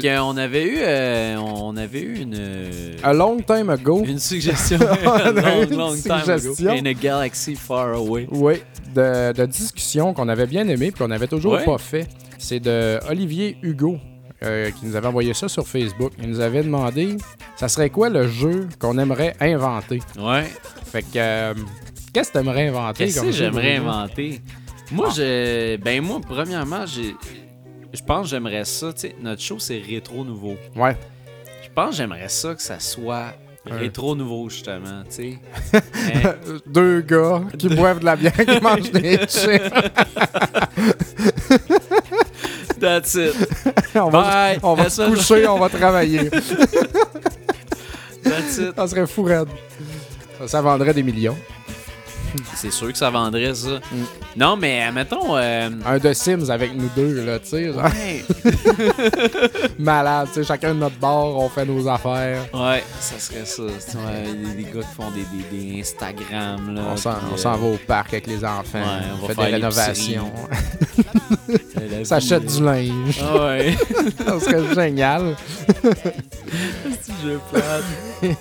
Fait qu'on avait eu, euh, on avait eu une, euh, A long time ago, une suggestion. On a long, une long time ago. suggestion. In a galaxy far away. oui, de, de discussion qu'on avait bien aimé puis qu'on avait toujours Ouais. pas fait. C'est de Olivier Hugo euh, qui nous avait envoyé ça sur Facebook. Il nous avait demandé ça serait quoi le jeu qu'on aimerait inventer? Ouais. Fait que euh, qu'est-ce que t'aimerais inventer Qu'est-ce comme que jeu j'aimerais Bruno? inventer? Moi, je. Ben, moi, premièrement, j'ai. Je pense que j'aimerais ça. Tu sais, notre show, c'est rétro nouveau. Ouais. Je pense que j'aimerais ça que ça soit rétro nouveau, justement. Tu sais. Hein? Deux gars qui boivent de la bière, qui mangent des chips. That's it. on va, Bye. on va se coucher, on va travailler. That's it. Ça serait fou. Ça, ça vendrait des millions. C'est sûr que ça vendrait ça. Mm. Non, mais admettons. euh, Un de Sims avec nous deux, là, tu sais. Ouais. Malade, tu sais. Chacun de notre bord, on fait nos affaires. Ouais, ça serait ça. Ouais, des gars qui font des, des, des Instagram. Là, On s'en, euh, va au parc avec les enfants. Ouais, on fait des rénovations. euh, euh, du linge. Ah ouais. ça serait génial. jeu plate.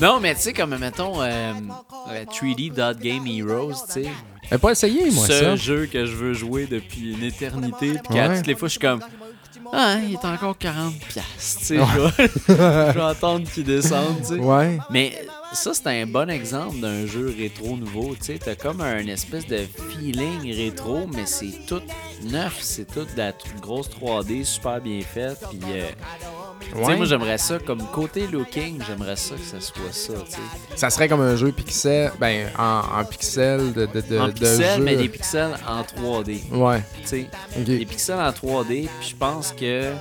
non, mais tu sais, comme, mettons, euh, euh, 3D Dot Game Heroes, tu sais. J'ai pas essayé, moi, Ce ça. jeu que je veux jouer depuis une éternité, puis qu'à Ouais. toutes les fois, je suis comme. Ah, il est encore 40$, piastres, tu sais. Je, vais, je vais attendre qu'il descende, tu sais. Ouais. Mais ça, c'est un bon exemple d'un jeu rétro nouveau. Tu sais, t'as comme un espèce de feeling rétro, mais c'est tout neuf. C'est tout de la grosse 3D super bien faite. Puis, euh, sais, moi, j'aimerais ça, comme côté looking, j'aimerais ça que ça soit ça. Ça serait comme un jeu pixel, ben, en, en pixel de, de, de, en de jeu. mais des pixels en 3D. Ouais, sais, des pixels en 3D, puis je pense que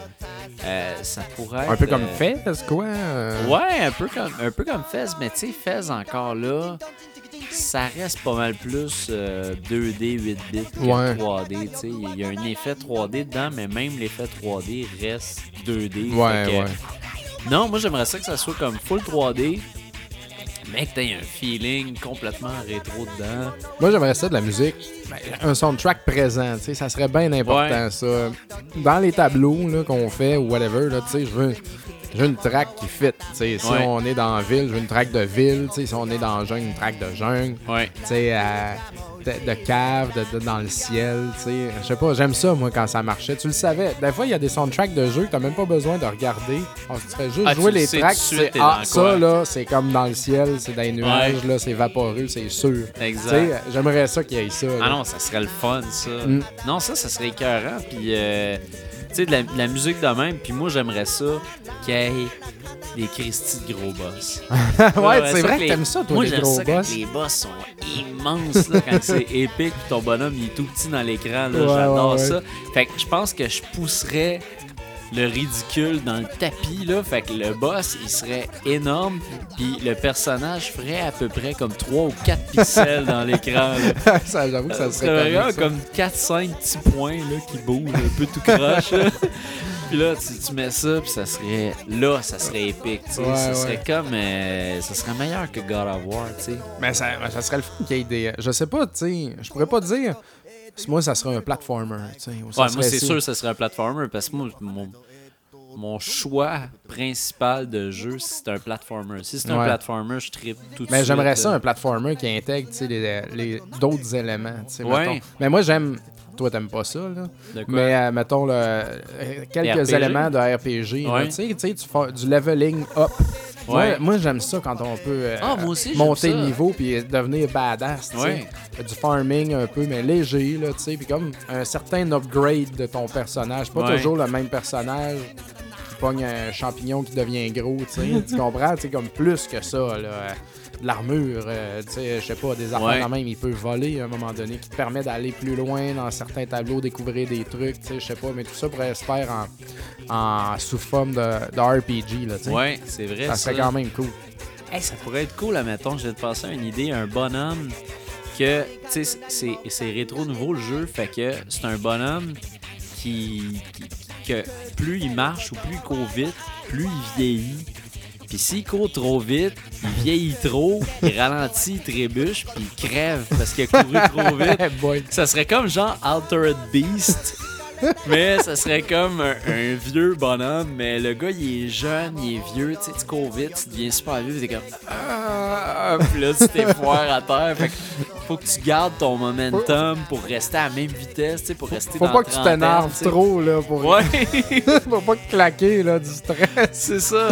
euh, ça pourrait être... Un peu comme euh, Fez, quoi. euh. Ouais, un peu comme, un peu comme Fez, mais tu sais, Fez encore là, ça reste pas mal plus euh, 2D, 8 bits que Ouais. 3D. tu sais. Il y a un effet 3D dedans, mais même l'effet 3D reste 2D. Ouais, Fait que- ouais. Non, moi j'aimerais ça que ça soit comme full 3D, mais que t'aies un feeling complètement rétro dedans. Moi, j'aimerais ça de la musique. Ben, un soundtrack présent, tu sais, ça serait bien important, Ouais. ça. Dans les tableaux là, qu'on fait ou whatever, là, tu sais, je veux, veux une track qui fit. tu sais. Si Ouais. on est dans la ville, je veux une track de ville. tu sais. Si on est dans la jungle, une track de jungle. Ouais. Euh, de, de cave, de, de- dans le ciel, tu sais. Je sais pas, j'aime ça, moi, quand ça marchait. Tu le savais. Des fois, il y a des soundtracks de jeux que t'as même pas besoin de regarder. On se fait juste Ah, jouer le les tracks. C'est, ah, ça, là, c'est comme dans le ciel, c'est dans les nuages, là, c'est vaporeux, c'est sûr. Exact. j'aimerais ça qu'il y ait ça. là. Ah non, ça serait le fun, ça. Mm. Non, ça, ça serait écœurant. Puis, euh, tu sais, de la, de la musique de même. Puis moi, j'aimerais ça qu'il y ait des Christy de gros boss. ouais, c'est vrai que t'aimes ça, toi, Moi, les gros ça boss. quand les boss sont immenses, là, quand c'est épique, puis ton bonhomme, il est tout petit dans l'écran. là. Ouais, J'adore ouais, ouais. ça. Fait que je pense que je pousserais le ridicule dans le tapis, là. Fait que le boss, il serait énorme, puis le personnage ferait à peu près comme 3 ou 4 pixels dans l'écran, j'avoue que ça Ça serait vraiment comme 4-5 petits points là, qui bougent un peu tout croche. puis là, tu, tu mets ça, puis ça serait. Là, ça serait épique. tu sais. Ouais, ça ouais. serait comme. euh, ça serait meilleur que God of War, tu sais. Mais ça, ça serait le fun qu'il y ait des. Je sais pas, tu sais. Je pourrais pas dire. Moi, ça serait un platformer, Ouais, moi, c'est sûr que ça serait un platformer parce que moi, mon, mon choix principal de jeu, c'est un platformer. Si c'est un Ouais. platformer, je tripe tout de Mais j'aimerais ça, un platformer qui intègre les, les- d'autres éléments. Ouais. Mais moi, j'aime. Toi, t'aimes pas ça, là. De quoi? Mais euh, mettons le, euh, quelques RPG? éléments de RPG. là, Ouais. Tu sais, tu sais, tu fais du leveling up. Moi, Ouais. moi j'aime ça quand on peut euh, Ah, moi aussi, j'aime monter ça. de niveau puis devenir badass. tu sais. Ouais. Du farming un peu, mais léger, là, tu sais. Puis comme un certain upgrade de ton personnage. Pas Ouais. toujours le même personnage qui pogne un champignon qui devient gros, tu sais. tu comprends? Tu sais, comme plus que ça, là. De l'armure, euh, tu sais, je sais pas, des Ouais. quand même, il peut voler à un moment donné, qui te permet d'aller plus loin dans certains tableaux, découvrir des trucs, tu sais, je sais pas, mais tout ça pourrait se faire en, en sous forme de, de RPG, là, tu sais. Ouais, c'est vrai. Ça serait quand même cool. Hey, ça pourrait être cool, admettons, je viens de passer une idée, un bonhomme que, tu sais, c'est- c'est rétro nouveau le jeu, fait que c'est un bonhomme qui, qui- que plus il marche ou plus il court vite, plus il vieillit. Puis s'il court trop vite, il vieillit trop, il ralentit, il trébuche, puis il crève parce qu'il a couru trop vite. Ça serait comme genre Altered Beast, mais ça serait comme un, un vieux bonhomme, mais le gars, il est jeune, il est vieux, tu sais, tu cours vite, tu deviens super vieux, t'es comme... Ah! Puis là, tu t'effoires à terre, fait que faut que tu gardes ton momentum pour rester à la même vitesse, tu sais, pour rester Faut dans pas la que tu t'énerves trop, là. Pour... Ouais, Faut pas claquer, là, du stress. c'est ça.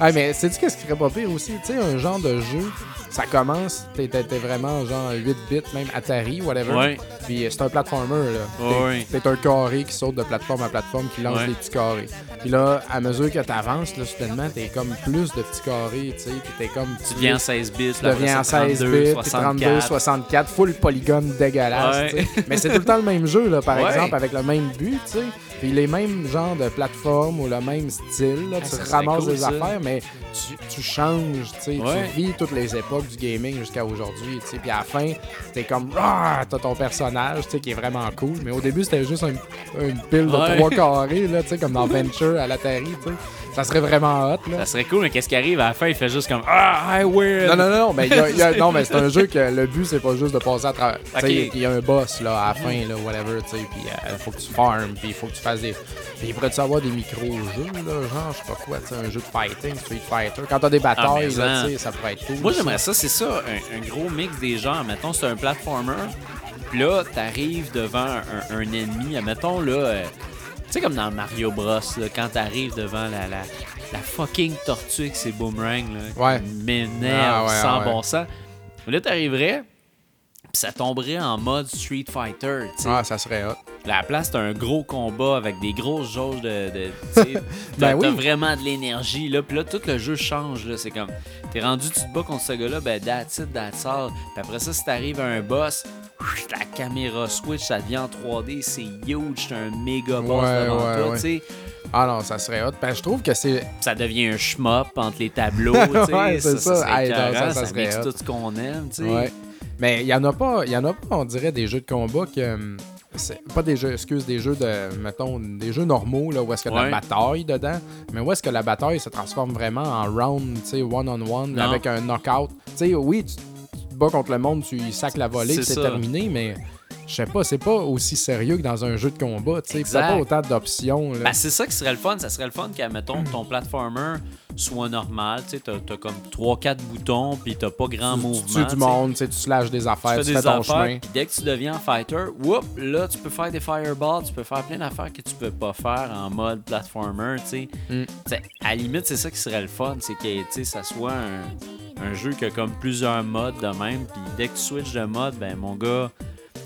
Ah, mais sais-tu qu'est-ce qui serait pas pire aussi? Tu sais, un genre de jeu, ça commence, t'es vraiment genre 8 bits, même Atari, whatever. Ouais, Puis euh, c'est un platformer, là. Ouais, T'es un carré qui saute de plateforme à plateforme, qui lance Ouais. des petits carrés. Puis là, à mesure que t'avances, là, soudainement, t'es comme plus de petits carrés, tu sais. Puis t'es comme. tu deviens en 16 bits, Tu deviens en ça, 16 32, bits, puis 32, 64. 64, full polygone dégueulasse, Ouais. Mais c'est tout le temps le même jeu, là, par exemple, avec le même but, tu sais. Puis les mêmes genres de plateformes ou le même style, là. Ah, Tu ramasses cool, des ça. affaires, mais tu, tu changes, tu sais. Ouais. Tu vis toutes les époques du gaming jusqu'à aujourd'hui. Puis à la fin, t'es comme, ah, t'as ton personnage, qui est vraiment cool. Mais au début, c'était juste un- une pile de Ouais. trois carrés, là, comme dans Venture à l'Atari, tu sais. Ça serait vraiment hot, là. Ça serait cool, mais qu'est-ce qui arrive à la fin? Il fait juste comme Ah, I win! Non, non, non, non, mais, il y a- il y a- non, mais c'est un jeu que le but, c'est pas juste de passer à travers. Tu sais, Ok. Il y a un boss là, à la fin, là, whatever, tu sais, puis il faut que tu farmes, puis il faut que tu fasses des. Puis il pourrait-tu avoir des micro-jeux, là, genre, je sais pas quoi, tu sais, un jeu de fighting, Street Fighter. Quand t'as des batailles, Ah, mais là, ça. tu sais, ça pourrait être cool. Moi, j'aimerais ça, c'est ça, un, un gros mix des genres. Mettons, c'est un platformer. Puis là, t'arrives devant un, un ennemi. Mettons, là, euh, sais, comme dans Mario Bros, là, quand t'arrives devant la, la, la fucking tortue avec ses boomerangs, là, Ouais. qui m'énerve Ah, ouais, sans ouais. bon sens. Là, t'arriverais, puis ça tomberait en mode Street Fighter, tu sais. Ah, ça serait hot. La place, c'est un gros combat avec des grosses jauges de. de t'as, Ben oui. t'as vraiment de l'énergie, là. Puis là, tout le jeu change, là. C'est comme. T'es rendu, tu te bats contre ce gars-là, ben, that's it, that's all. Puis après ça, si t'arrives à un boss, la caméra switch, ça devient en 3D, c'est huge, t'as un méga boss Ouais, devant ouais, toi, ouais. tu sais. Ah non, ça serait hot. Ben, je trouve que c'est. Ça devient un shmup entre les tableaux, tu sais. Ouais, c'est ça. Hey, non, ça, ça serait mixe tout ce qu'on aime, tu sais. Mais il y en a pas, il y en a pas, on dirait, des jeux de combat que. c'est pas des jeux, excuse, des jeux de, mettons, des jeux normaux, là, où est-ce qu'il y a de la bataille dedans, mais où est-ce que la bataille se transforme vraiment en round, tu sais, one-on-one, Non. avec un knockout. Tu sais, oui, tu te bats contre le monde, tu sacs la volée, C'est terminé, mais je sais pas, c'est pas aussi sérieux que dans un jeu de combat, tu sais, pas autant d'options. Ben, c'est ça qui serait le fun. Ça serait le fun qu'à, mettons, ton platformer soit normal. Tu sais, t'as, t'as comme 3-4 boutons, puis t'as pas grand tu, mouvement. tues du tu sais. monde, tu slashes des Tu affaires, fais tu, des fais ton affaires, chemin. dès que tu deviens fighter, whoop, là, tu peux faire des fireballs, tu peux faire plein d'affaires que tu peux pas faire en mode platformer, tu sais. Mm. À la limite, c'est ça qui serait le fun, c'est que, tu sais, ça soit un, un jeu qui a comme plusieurs modes de même, puis dès que tu switches de mode, ben, mon gars,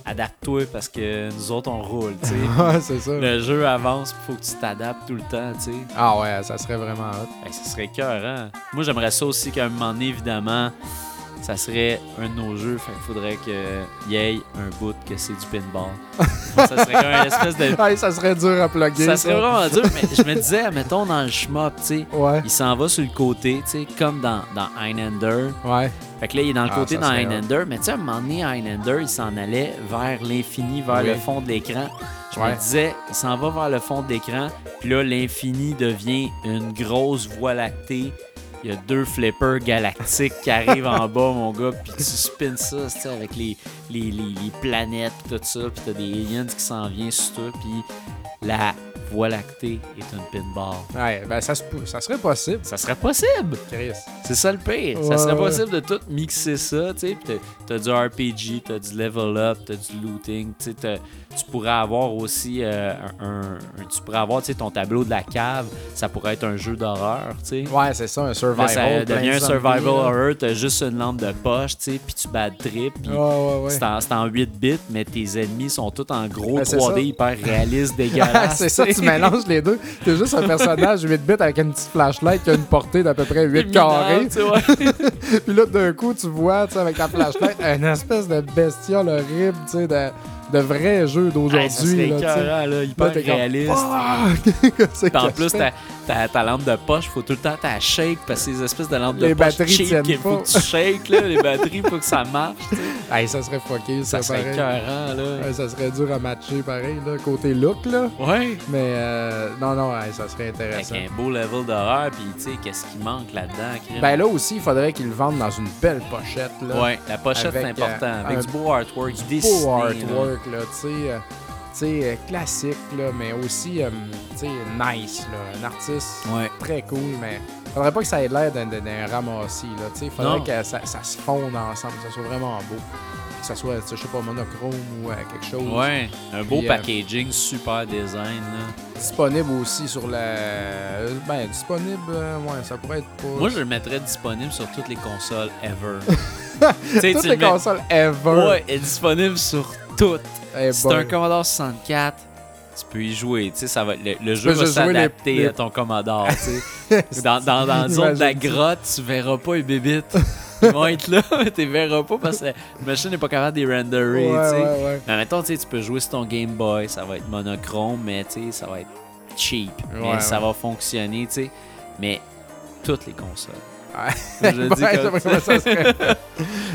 adapte-toi parce que nous autres, on roule, tu sais. Ouais, c'est ça. Le jeu avance, il faut que tu t'adaptes tout le temps, tu sais. Ah ouais, ça serait vraiment hot. Ben, ça serait cœur, Moi, j'aimerais ça aussi qu'à un moment donné, évidemment, ça serait un de nos jeux. Fait qu'il faudrait qu'il y ait un bout que c'est du pinball. ça serait comme une espèce de. Ça serait dur à plugger. Ça serait vraiment dur, mais je me disais, mettons dans le shmup, tu sais, Ouais, il s'en va sur le côté, tu sais, comme dans, dans Highlander. ouais. Fait que là, il est dans le Ah, côté ça dans Highlander, mais tu sais, à un moment donné, Highlander, il s'en allait vers l'infini, vers Oui. le fond de l'écran. Je Ouais. me disais, il s'en va vers le fond de l'écran, puis là, l'infini devient une grosse voie lactée. Il y a deux flippers galactiques qui arrivent en bas, mon gars, puis tu spins ça, tu sais, avec les, les, les, les planètes, tout ça, puis t'as des aliens qui s'en viennent sur toi, puis la voie lactée est un pinball. Ouais, ben ça, ça serait possible, Ça serait possible! Chris. C'est ça le pire. Ouais, ça serait ouais. possible de tout mixer ça, tu sais. Puis t'as- t'as du RPG, t'as du level up, t'as du looting, tu sais. Tu pourrais avoir aussi euh, un, Tu pourrais avoir, ton tableau de la cave. Ça pourrait être un jeu d'horreur, tu sais. Ouais, c'est ça, un Là, survival. ça plein devient de un survival là. horror, t'as juste une lampe de poche, tu sais, puis tu bad trip, puis Ouais, ouais, ouais. c'est en, c'est en 8 bits, mais tes ennemis sont tous en gros Ben, c'est 3D ça. hyper réalistes, dégueulasses. c'est ça, tu mélanges les deux. T'es juste un personnage 8 bits avec une petite flashlight qui a une portée d'à peu près 8 carrés. Puis là, d'un coup, tu vois, avec ta flashlight, une espèce de bestiole horrible, tu sais, de, de vrai jeu Hey, ça d'aujourd'hui. serait là, là, hyper Là, comme, réaliste. C'est Puis en plus? Ta, ta, ta lampe de poche, faut tout le temps t'as shake parce que ces espèces de lampes de poche batteries cheap qu'il faut que tu shakes, là, les batteries, faut que ça marche. Hey, ça serait fucké, ça, Ça serait écœurant, là. Ça serait dur à matcher, pareil, là, côté look, là. Ouais. Mais euh, non, non, ça serait Avec intéressant. un beau level d'horreur, puis tu sais, qu'est-ce qui manque là-dedans? Ben là aussi, il faudrait qu'ils le vendent dans une belle pochette, là. Ouais, la pochette, c'est Avec, important. euh, avec un du beau artwork, Du dessiné. beau là. artwork, là, tu sais. Sais, euh, classique, là, mais aussi, euh, sais, nice, là. Un artiste Ouais. très cool, mais faudrait pas que ça ait l'air d'un, ramassis, sais. Faudrait Non. que ça, ça se fonde ensemble, que ça soit vraiment beau. Que ça soit, je sais pas, monochrome ou euh, quelque chose. Ouais, un beau Puis, euh, packaging, super design. Là. Disponible aussi sur la... Ben, disponible, ouais, ça pourrait être pas... Moi, je le mettrais disponible sur toutes les consoles ever. Toutes les mets- consoles ever. Ouais, est disponible sur Si ben, t'as un Commodore 64, tu peux y jouer. Tu sais, ça va, le, le jeu va s'adapter les- à ton Commodore. dans, dans, dans la zone de la grotte, tu verras pas les bébites. Ils vont être là, mais tu verras pas parce que la machine n'est pas capable de les renderer. Ouais, tu sais. ouais, ouais. Mais mettons, tu sais, tu peux jouer sur ton Game Boy, ça va être monochrome, mais tu sais, ça va être cheap. mais ça va fonctionner, tu sais. Mais toutes les consoles. Ouais. Je le dis Ouais, comme ça, ça serait-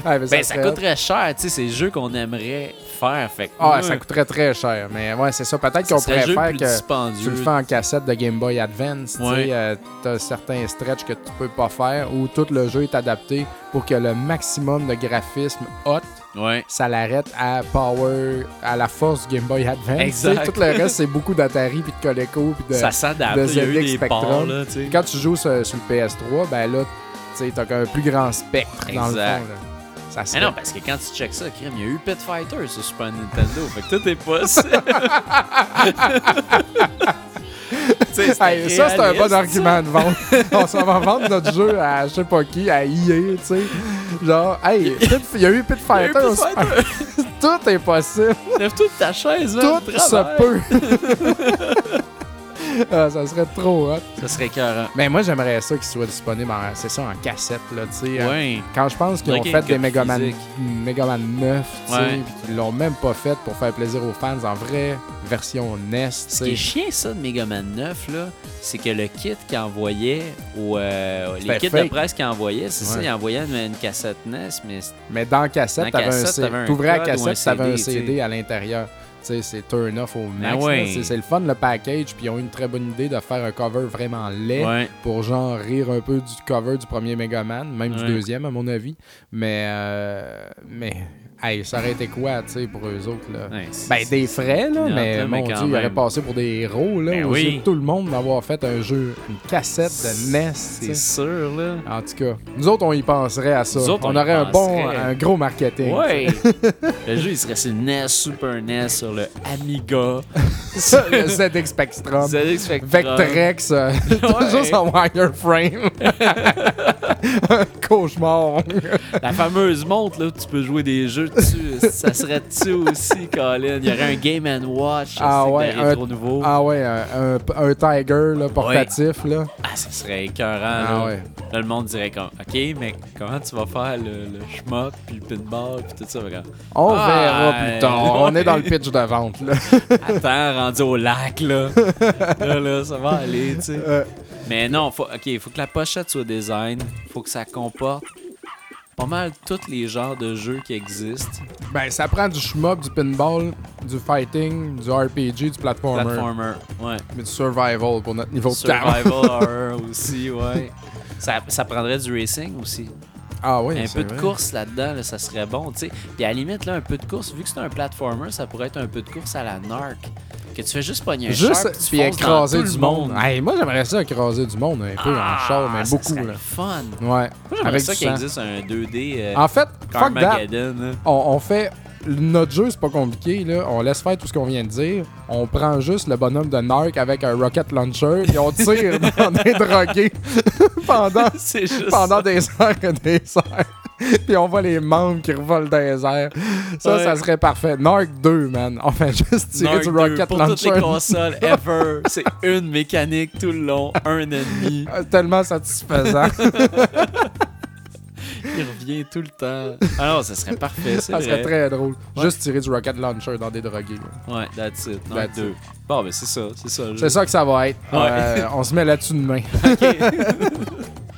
Ouais, Ben, ça serait- coûterait cher, tu sais, c'est le jeu qu'on aimerait faire. Fait que Ah, ça coûterait très cher. Mais ouais, c'est ça. Peut-être qu'on pourrait faire que dispendieux. tu le fais en cassette de Game Boy Advance. Tu euh, t'as certains stretches que tu peux pas faire où tout le jeu est adapté pour que le maximum de graphisme hot, Ouais. ça l'arrête à Power, à la force du Game Boy Advance. Exact. Tout le reste, c'est beaucoup d'Atari puis de Coleco puis de. ça s'adapte. de ZX Spectrum. ports, là. Quand tu joues sur, sur le PS3, ben là, tu t'as un plus grand spectre dans le fond. Exact. là. Ça Mais non, parce que quand tu checks ça, il y a eu Pit Fighter sur Super Nintendo. fait que tout est possible. Hey, ça, c'est un bon argument de vente. On s'en va vendre notre jeu à je sais pas qui, à EA, tu sais. Genre, hey, il y a eu Pit Fighter. Tout est possible. Lève toute ta chaise, là. Tout se peut. Ah, ça serait trop hot. Ça serait écœurant. Mais moi, j'aimerais ça qu'il soit disponible en, c'est ça, en cassette, là, tu sais. Ouais. Quand je pense qu'ils ont fait des Megaman. Megaman 9, tu sais, Ouais. puis qu'ils l'ont même pas fait pour faire plaisir aux fans en vraie version NES, Ce qui est chiant, ça, de Mega Man 9, là, c'est que le kit qu'il envoyait, ou euh, les kits de presse qu'il envoyait, c'est ça, il envoyait une, une cassette NES, mais Mais dans cassette, Dans t'avais un cassette, CD. t'avais un T'ouvrais la code ou un cassette, t'avais un CD, CD à l'intérieur. C'est turn off au max. Ben là. C'est- le fun, le package. Puis ils ont eu une très bonne idée de faire un cover vraiment laid ouais. pour genre rire un peu du cover du premier Megaman, même du deuxième, à mon avis. Mais, euh, mais, hey, ça aurait été quoi, tu sais, pour eux autres, là? Ouais, Ben, des frais, là, mais mon Dieu, ils auraient passé pour des héros, là. Ben oui. tout le monde d'avoir fait un jeu, une cassette de NES, C'est sais. sûr, là. En tout cas, nous autres, on y penserait à ça. Nous autres, on, aurait un bon, un gros marketing. Ouais! le jeu, il serait sur le NES, Super NES, sur le Amiga, le ZX Spectrum. ZX Spectrum. Vectrex, euh, juste en wireframe. Un Cauchemar. La fameuse montre, là, où tu peux jouer des jeux dessus. ça serait dessus aussi, Colin. Il y aurait un Game Watch. Ah ouais, rétro nouveau. Ah, Ah ouais, un, un- un Tiger là, portatif. Là. ça serait écœurant, Ah là. ouais. Là, le monde dirait comme, OK, mais comment tu vas faire le, le puis le pinball, puis tout ça? On Ah, verra plus tard. On est dans le pitch de vente. Là. Attends, rendu au lac, là. là, là, ça va aller, tu sais. Euh, Mais non, faut, OK, il faut que la pochette soit design. faut que ça comporte pas mal tous les genres de jeux qui existent. ben, ça prend du shmup, du pinball, du fighting, du RPG, du platformer. Platformer, ouais. Mais du survival pour notre niveau de cam. Survival horror aussi, ouais. Ça, ça prendrait du racing aussi. Ah oui, un peu de vrai. course là-dedans, là, ça serait bon, tu sais. Puis à la limite, là, un peu de course, vu que c'est un platformer, ça pourrait être un peu de course à la narc. Que tu fais juste pogner un char, Juste, puis tu puis fonces dans écraser tout du le monde. Hey, moi, j'aimerais ça écraser du monde un peu Ah, en char, mais ça beaucoup. serait Là. le fun. Ouais. Moi, j'aimerais Avec ça du qu'il sang. existe un 2D euh, En fait, fuck that. Carmageddon. là. On, on fait. Notre jeu, c'est pas compliqué. Là. On laisse faire tout ce qu'on vient de dire. On prend juste le bonhomme de Narc avec un rocket launcher et on tire dans des drogués pendant, pendant des heures et des heures. Puis on voit les membres qui revolent dans les airs. Ça, Ouais. ça serait parfait. Narc 2, man. On fait juste tirer Narc du 2, rocket pour launcher. toutes les consoles ever. C'est une mécanique tout le long, un ennemi. Ah, Tellement satisfaisant. Il revient tout le temps. Ah non, ça serait parfait, ça serait très drôle. Ouais. Juste tirer du rocket launcher dans des drogués. là. Ouais, that's it. That's 2. Bon, ben c'est ça, c'est ça. jeu. ça que ça va être. Ouais. Euh, on se met là-dessus demain. Bon,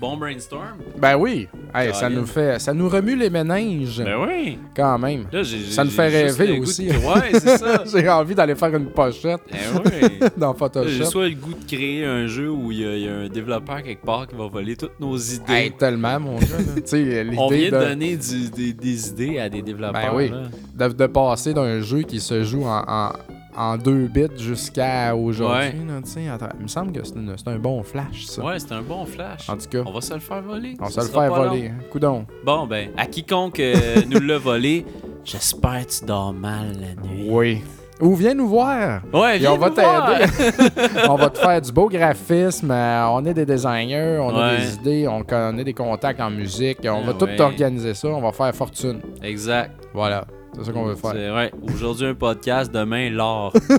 bon brainstorm. Ben oui. Hey, ça nous fait, ça nous remue les méninges, Ben oui. quand même. Là, Ça nous fait rêver aussi. de- Ouais, c'est ça. J'ai envie d'aller faire une pochette Ben oui. dans Là, J'ai Photoshop. soit le goût de créer un jeu où il y, a- il y a un développeur quelque part qui va voler toutes nos idées. Hey, tellement, mon gars. On vient de de, donner du- des, des idées à des développeurs. Ben oui. là. de, de passer d'un jeu qui se joue en, en, en deux bits jusqu'à aujourd'hui. là, attends, Il me semble que c'est un bon flash, ça. Ouais, c'est un bon flash. En tout cas, On va se le faire voler. on Ça se le long. voler. Coudon. Bon, ben, à quiconque euh, nous l'a volé, j'espère que tu dors mal la nuit. Oui. Ou viens nous voir. Ouais, Et viens on va t'aider. on va te faire du beau graphisme. euh, on est des designers, on a Ouais. des idées, on connaît des contacts en musique. On Ah va tout ouais. organiser ça. On va faire fortune. Exact. Voilà. C'est ça qu'on veut faire. C'est- Ouais. Aujourd'hui, un podcast, demain, l'or.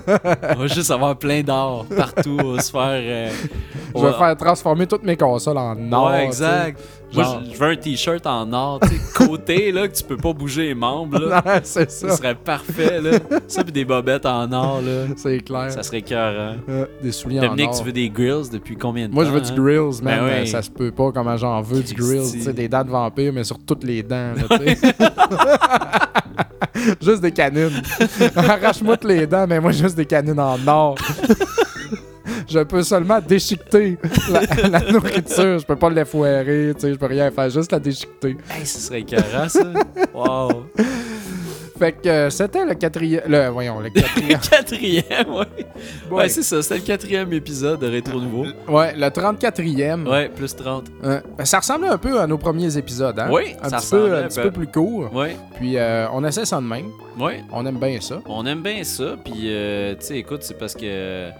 on va juste avoir plein d'or partout. On va se faire. euh, on Je vais va- faire transformer toutes mes consoles en or. Ouais, exact. Moi, Genre- je je veux un t-shirt en or, tu sais, côté, là, que tu peux pas bouger les membres, là. C'est Ça ça. serait parfait, là. Ça, puis des bobettes en or, là. C'est clair. Ça serait cœur, Euh, des souliers Dominique, en or. tu veux des grills depuis combien de Moi, temps? je veux du hein? grills, man. Ben mais oui. Ça se peut pas comment j'en veux du grills. Tu sais, des dents de vampire, mais sur toutes les dents. là, tu sais. juste des canines. Arrache-moi toutes les dents, mais moi, juste des canines en or. Je peux seulement déchiqueter la, la nourriture. Je peux pas le foirer, tu sais, je peux rien faire, juste la déchiqueter. Hey, ce serait écœurant, ça. wow. Fait que euh, c'était le quatrième. Le, voyons, le quatrième. Quatrième, ouais. Ouais, Ouais. c'est ça. C'était le quatrième épisode de Rétro Nouveau. ouais, le 34e. Ouais, plus 30. Euh, ça ressemblait un peu à nos premiers épisodes, hein? Oui, un ça petit, peu, un petit peu. peu plus court. Ouais, Puis euh, on essaie ça de même. ouais. On aime bien ça. On aime bien ça. Puis, euh, tu sais, écoute, c'est parce que.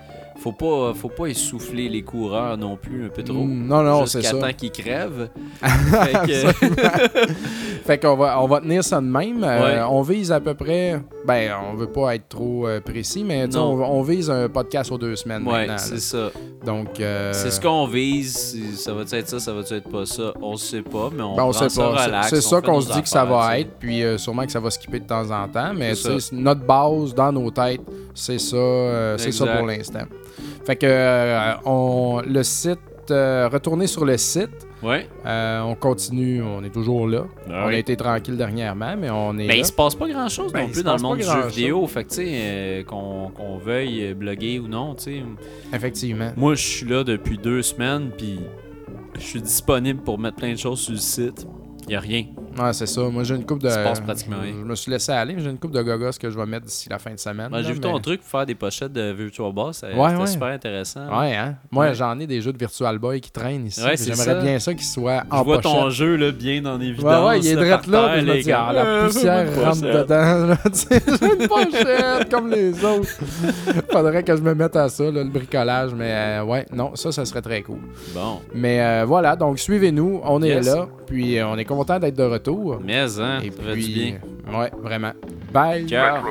Faut pas, faut pas essouffler les coureurs non plus un peu trop. Mm, non, non, c'est ça. temps qu'ils crèvent. fait qu'on va, on va tenir ça de même. Euh. On vise à peu près. Ben, on veut pas être trop euh, précis, mais on, on vise un podcast aux deux semaines ouais, c'est ça. Donc. euh, C'est ce qu'on vise. Ça va être ça, ça va être pas ça? On sait pas, mais on, ben, on sait pas. C'est- ça qu'on se dit que ça va être, puis sûrement que ça va skipper de temps en temps, mais notre base dans nos têtes, c'est ça, c'est ça pour l'instant. Fait que euh, on, le site, euh, retourner sur le site, Ouais. euh, on continue, on est toujours là. Ah on oui. a été tranquille dernièrement, mais on est Ben, là. il se passe pas grand chose Ben, non plus dans le monde du jeu vidéo. Fait que, tu sais, euh, qu'on veuille bloguer ou non, tu sais. Effectivement. Moi, je suis là depuis deux semaines, puis je suis disponible pour mettre plein de choses sur le site. Il a rien. Ouais, c'est ça. Moi, j'ai une coupe de. Il se passe pratiquement rien. Je me suis laissé aller, mais j'ai une coupe de gogos que je vais mettre d'ici la fin de semaine. Moi, J'ai vu mais- ton truc pour faire des pochettes de Virtual Ouais, C'était ouais. super intéressant. Ouais, hein. Moi, Ouais. j'en ai des jeux de Virtual Boy qui traînent ici. J'aimerais bien ça qu'ils soient Je en vois pochette. ton jeu là, bien en évidence. Ouais, ouais, il est là, par là, puis je me dis, ah, la gars, poussière fais-moi une rentre dedans, j'ai une pochette comme les autres. Faudrait que je me mette à ça, là, le bricolage, mais euh, ouais, non, ça, ça serait très cool. Bon, Mais euh, voilà, donc suivez-nous, on est là, puis euh, on est content d'être de retour. Mais hein, Et ça fait du bien. ouais, vraiment. Bye! Ciao.